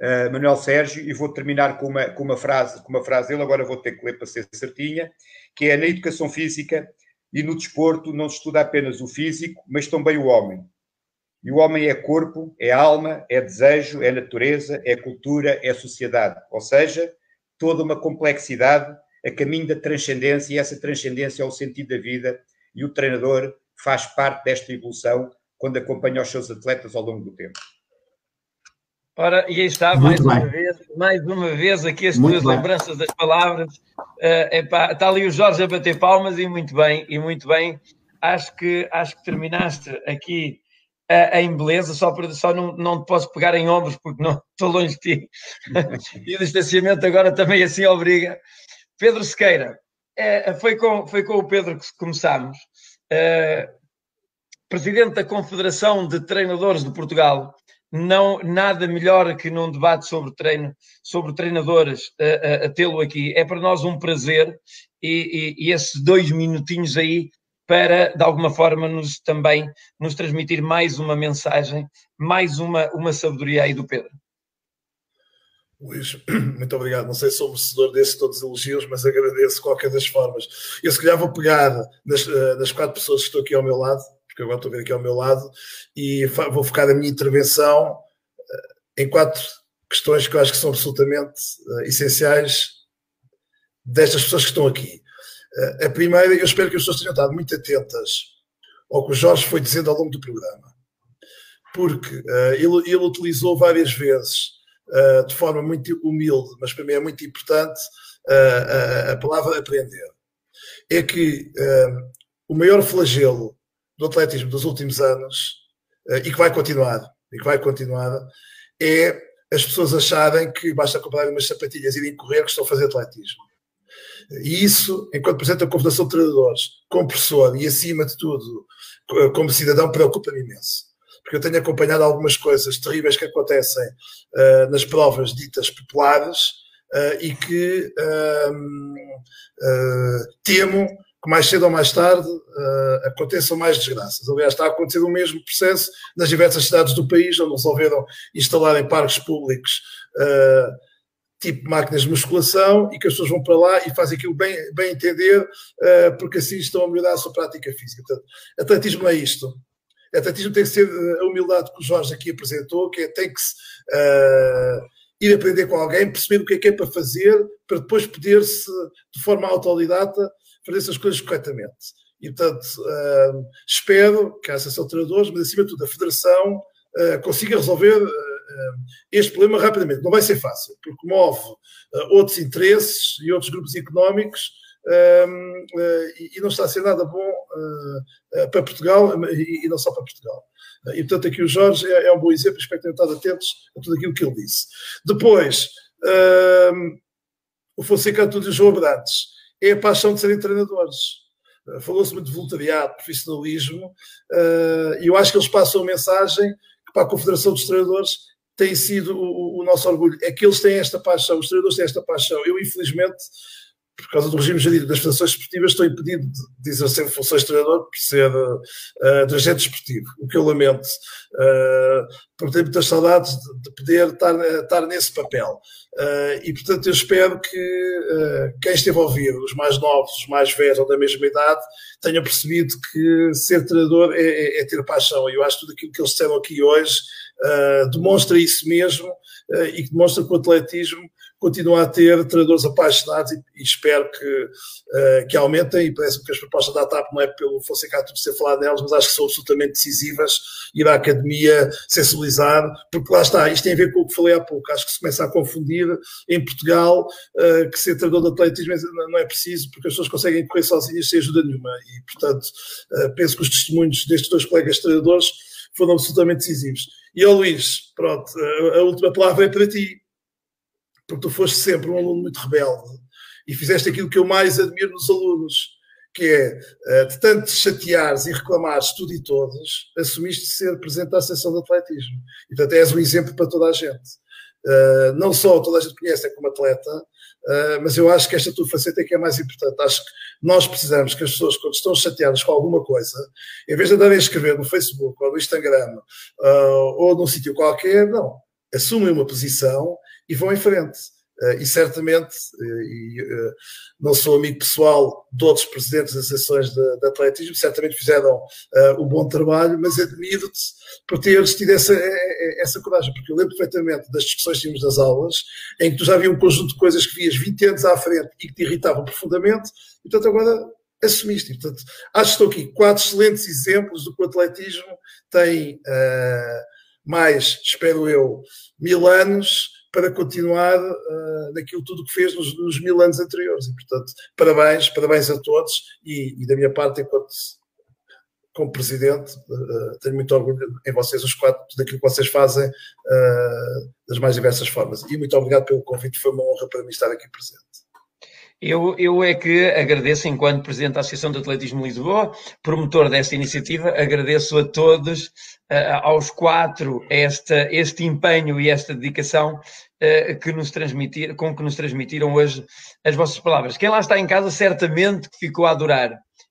Speaker 4: uh, Manuel Sérgio, e vou terminar com uma, com uma frase, com uma frase dele, agora vou ter que ler para ser certinha, que é na educação física e no desporto não se estuda apenas o físico, mas também o homem. E o homem é corpo, é alma, é desejo, é natureza, é cultura, é sociedade. Ou seja, toda uma complexidade a caminho da transcendência, e essa transcendência é o sentido da vida, e o treinador faz parte desta evolução quando acompanha os seus atletas ao longo do tempo.
Speaker 1: Ora, e aí está, mais uma, vez, mais uma vez, aqui as tuas lembranças das palavras. Uh, epá, está ali o Jorge a bater palmas e muito bem, e muito bem. Acho que, acho que terminaste aqui uh, em beleza, só, por, só não, não te posso pegar em ombros porque não estou longe de ti. e o distanciamento agora também assim obriga. Pedro Sequeira, uh, foi, com, foi com o Pedro que começámos. presidente da Confederação de Treinadores de Portugal não nada melhor que num debate sobre treino, sobre treinadores, a, a, a tê-lo aqui. É para nós um prazer e, e, e, esses dois minutinhos aí para, de alguma forma, nos também nos transmitir mais uma mensagem, mais uma, uma sabedoria aí do Pedro.
Speaker 2: Luís, muito obrigado. Não sei se sou merecedor desses todos os elogios, mas agradeço qualquer das formas. Eu se calhar vou pegar nas, eh, nas quatro pessoas que estão aqui ao meu lado porque agora estou a ver aqui ao meu lado, e vou focar a minha intervenção eh, em quatro questões que eu acho que são absolutamente uh, essenciais destas pessoas que estão aqui. Uh, a primeira, eu espero que as pessoas tenham estado muito atentas ao que o Jorge foi dizendo ao longo do programa, porque ele, ele, utilizou várias vezes, de forma muito humilde, mas para mim é muito importante, a, a palavra aprender. É que o maior flagelo do atletismo dos últimos anos eh, e que vai continuar, e que vai continuar, é as pessoas acharem que basta comprar umas sapatilhas e irem correr que estão a fazer atletismo. E isso, enquanto Presidente da Confederação de Treinadores, como professor e acima de tudo como cidadão, preocupa-me imenso. Porque eu tenho acompanhado algumas coisas terríveis que acontecem uh, nas provas ditas populares uh, e que uh, temo que mais cedo ou mais tarde uh, aconteçam mais desgraças. Aliás, está a acontecer o mesmo processo nas diversas cidades do país, onde resolveram instalar em parques públicos uh, tipo máquinas de musculação e que as pessoas vão para lá e fazem aquilo bem, bem entender, uh, porque assim estão a melhorar a sua prática física. Portanto, atletismo é isto. Atletismo tem que ser a humildade que o Jorge aqui apresentou, que é, tem que se, ir aprender com alguém, perceber o que é que é para fazer, para depois poder-se, de forma autodidata, fazer essas coisas corretamente. E, portanto, uh, espero que a Associação de Treinadores, mas acima de tudo a Federação, uh, consiga resolver uh, este problema rapidamente. Não vai ser fácil, porque move outros interesses e outros grupos económicos e, e, não está a ser nada bom para Portugal e, e, não só para Portugal. E, portanto, aqui o Jorge é, é um bom exemplo, espero que tenham estado atentos a tudo aquilo que ele disse. Depois, o Fonseca o João Abrantes é a paixão de serem treinadores. Uh, Falou-se muito de voluntariado, profissionalismo, uh, e eu acho que eles passam a mensagem que para a Confederação dos Treinadores tem sido o, o, nosso orgulho. É que eles têm esta paixão, os treinadores têm esta paixão. Eu, infelizmente, por causa do regime jurídico das federações esportivas, estou impedido de, exercer funções de treinador por ser uh, dirigente esportivo, o que eu lamento, uh, porque tenho muitas saudades de, de poder estar, estar nesse papel. Uh, e, portanto, eu espero que uh, quem esteve a ouvir, os mais novos, os mais velhos ou da mesma idade, tenham percebido que ser treinador é, é, é ter paixão. E eu acho que tudo aquilo que eles disseram aqui hoje demonstra isso mesmo e que demonstra que o atletismo continua a ter treinadores apaixonados e, e espero que, uh, que aumentem e parece-me que as propostas da TAP não é pelo Fonseca tudo ser falado nelas, mas acho que são absolutamente decisivas ir à academia sensibilizar, porque lá está, isto tem a ver com o que falei há pouco, acho que se começa a confundir em Portugal uh, que ser treinador de atletismo não é preciso, porque as pessoas conseguem correr sozinhas sem ajuda nenhuma e, portanto, uh, penso que os testemunhos destes dois colegas treinadores foram absolutamente decisivos. E ao Luís, pronto, a última palavra é para ti porque tu foste sempre um aluno muito rebelde e fizeste aquilo que eu mais admiro nos alunos, que é, eh, de tanto chateares e reclamares tudo e todos, assumiste ser presidente da Associação de Atletismo. E, portanto, és um exemplo para toda a gente. Uh, não só toda a gente conhece como atleta, uh, mas eu acho que esta tua faceta é que é mais importante. Acho que nós precisamos que as pessoas, quando estão chateadas com alguma coisa, em vez de andarem a escrever no Facebook ou no Instagram ou num sítio qualquer, não assumem uma posição e vão em frente. Uh, e certamente, uh, e, uh, não sou amigo pessoal de outros presidentes das associações de, de atletismo, certamente fizeram o um bom trabalho, mas admiro-te por teres tido essa, essa coragem, porque eu lembro perfeitamente das discussões que tínhamos nas aulas, em que tu já havia um conjunto de coisas que vias 20 anos à frente e que te irritavam profundamente, e portanto agora assumiste. Portanto, acho que estou aqui quatro excelentes exemplos do que o atletismo tem mais, espero eu, mil anos para continuar uh, naquilo tudo que fez nos, nos, mil anos anteriores. E, portanto, parabéns, parabéns a todos e, e da minha parte, enquanto como presidente, uh, tenho muito orgulho em vocês, os quatro, daquilo que vocês fazem uh, das mais diversas formas. E muito obrigado pelo convite, foi uma honra para mim estar aqui presente.
Speaker 1: Eu, eu é que agradeço, enquanto Presidente da Associação de Atletismo de Lisboa, promotor desta iniciativa, agradeço a todos, uh, aos quatro, esta, este empenho e esta dedicação que nos transmitir, com que nos transmitiram hoje as vossas palavras. Quem lá está em casa, certamente que ficou a adorar,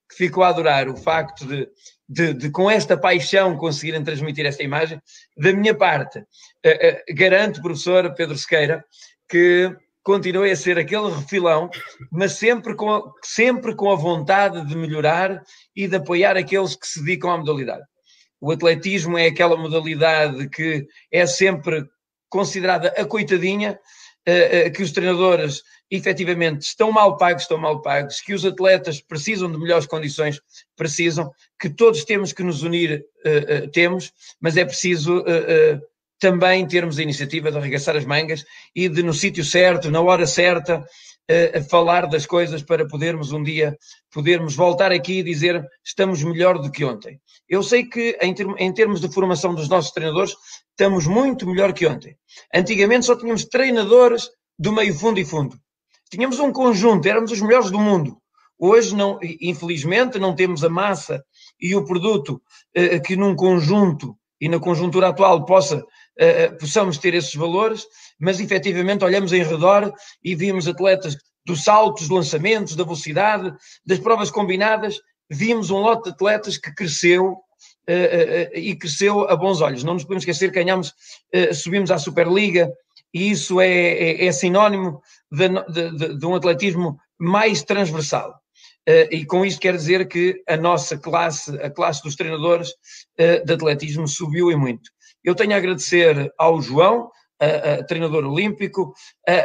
Speaker 1: que ficou a adorar o facto de, de, de com esta paixão, conseguirem transmitir esta imagem. Da minha parte, uh, garanto, professor Pedro Sequeira, que continue a ser aquele refilão, mas sempre com, a, sempre com a vontade de melhorar e de apoiar aqueles que se dedicam à modalidade. O atletismo é aquela modalidade que é sempre considerada a coitadinha, uh, uh, que os treinadores efetivamente estão mal pagos, estão mal pagos, que os atletas precisam de melhores condições, precisam, que todos temos que nos unir, uh, temos, mas é preciso também termos a iniciativa de arregaçar as mangas e de, no sítio certo, na hora certa, uh, falar das coisas para podermos um dia podermos voltar aqui e dizer estamos melhor do que ontem. Eu sei que em, em termos de formação dos nossos treinadores estamos muito melhor que ontem. Antigamente só tínhamos treinadores do meio fundo e fundo. Tínhamos um conjunto, éramos os melhores do mundo. Hoje, não, infelizmente, não temos a massa e o produto uh, que num conjunto e na conjuntura atual possa uh, possamos ter esses valores, mas efetivamente olhamos em redor e vimos atletas dos saltos, dos lançamentos, da velocidade, das provas combinadas, vimos um lote de atletas que cresceu uh, uh, e cresceu a bons olhos. Não nos podemos esquecer que ganhamos, subimos à Superliga e isso é, é, é sinónimo de, de, de, um atletismo mais transversal. e com isto quer dizer que a nossa classe, a classe dos treinadores de atletismo subiu e muito. Eu tenho a agradecer ao João, treinador olímpico,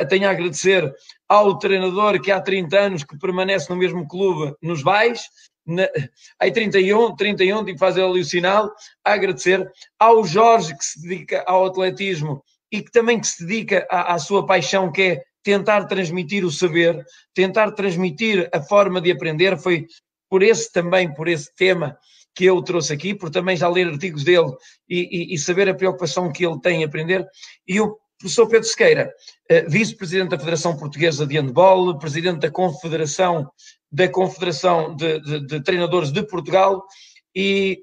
Speaker 1: tenho a agradecer ao treinador que há 30 anos que permanece no mesmo clube nos Vais, na, aí 31, 31, tipo fazer ali o sinal, a agradecer ao Jorge que se dedica ao atletismo e que também que se dedica à, à sua paixão que é tentar transmitir o saber, tentar transmitir a forma de aprender, foi por esse também, por esse tema que eu trouxe aqui, por também já ler artigos dele e, e, e saber a preocupação que ele tem em aprender. E o professor Pedro Sequeira, eh, vice-presidente da Federação Portuguesa de Handball, presidente da Confederação, da Confederação de, de, de Treinadores de Portugal, e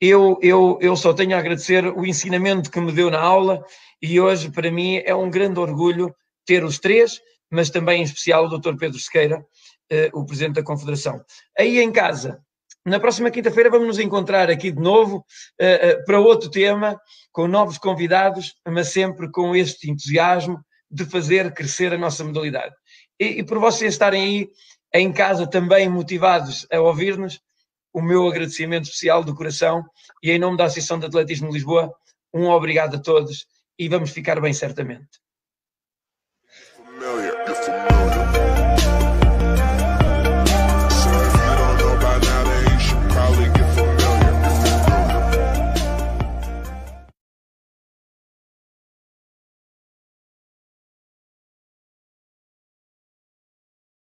Speaker 1: eu, eu, eu só tenho a agradecer o ensinamento que me deu na aula, e hoje, para mim, é um grande orgulho ter os três, mas também em especial o Dr. Pedro Sequeira, eh, o presidente da Confederação. Aí em casa, na próxima quinta-feira vamos nos encontrar aqui de novo uh, uh, para outro tema, com novos convidados, mas sempre com este entusiasmo de fazer crescer a nossa modalidade. E, e por vocês estarem aí em casa também motivados a ouvir-nos, o meu agradecimento especial do coração e em nome da Associação de Atletismo de Lisboa, um obrigado a todos e vamos ficar bem certamente.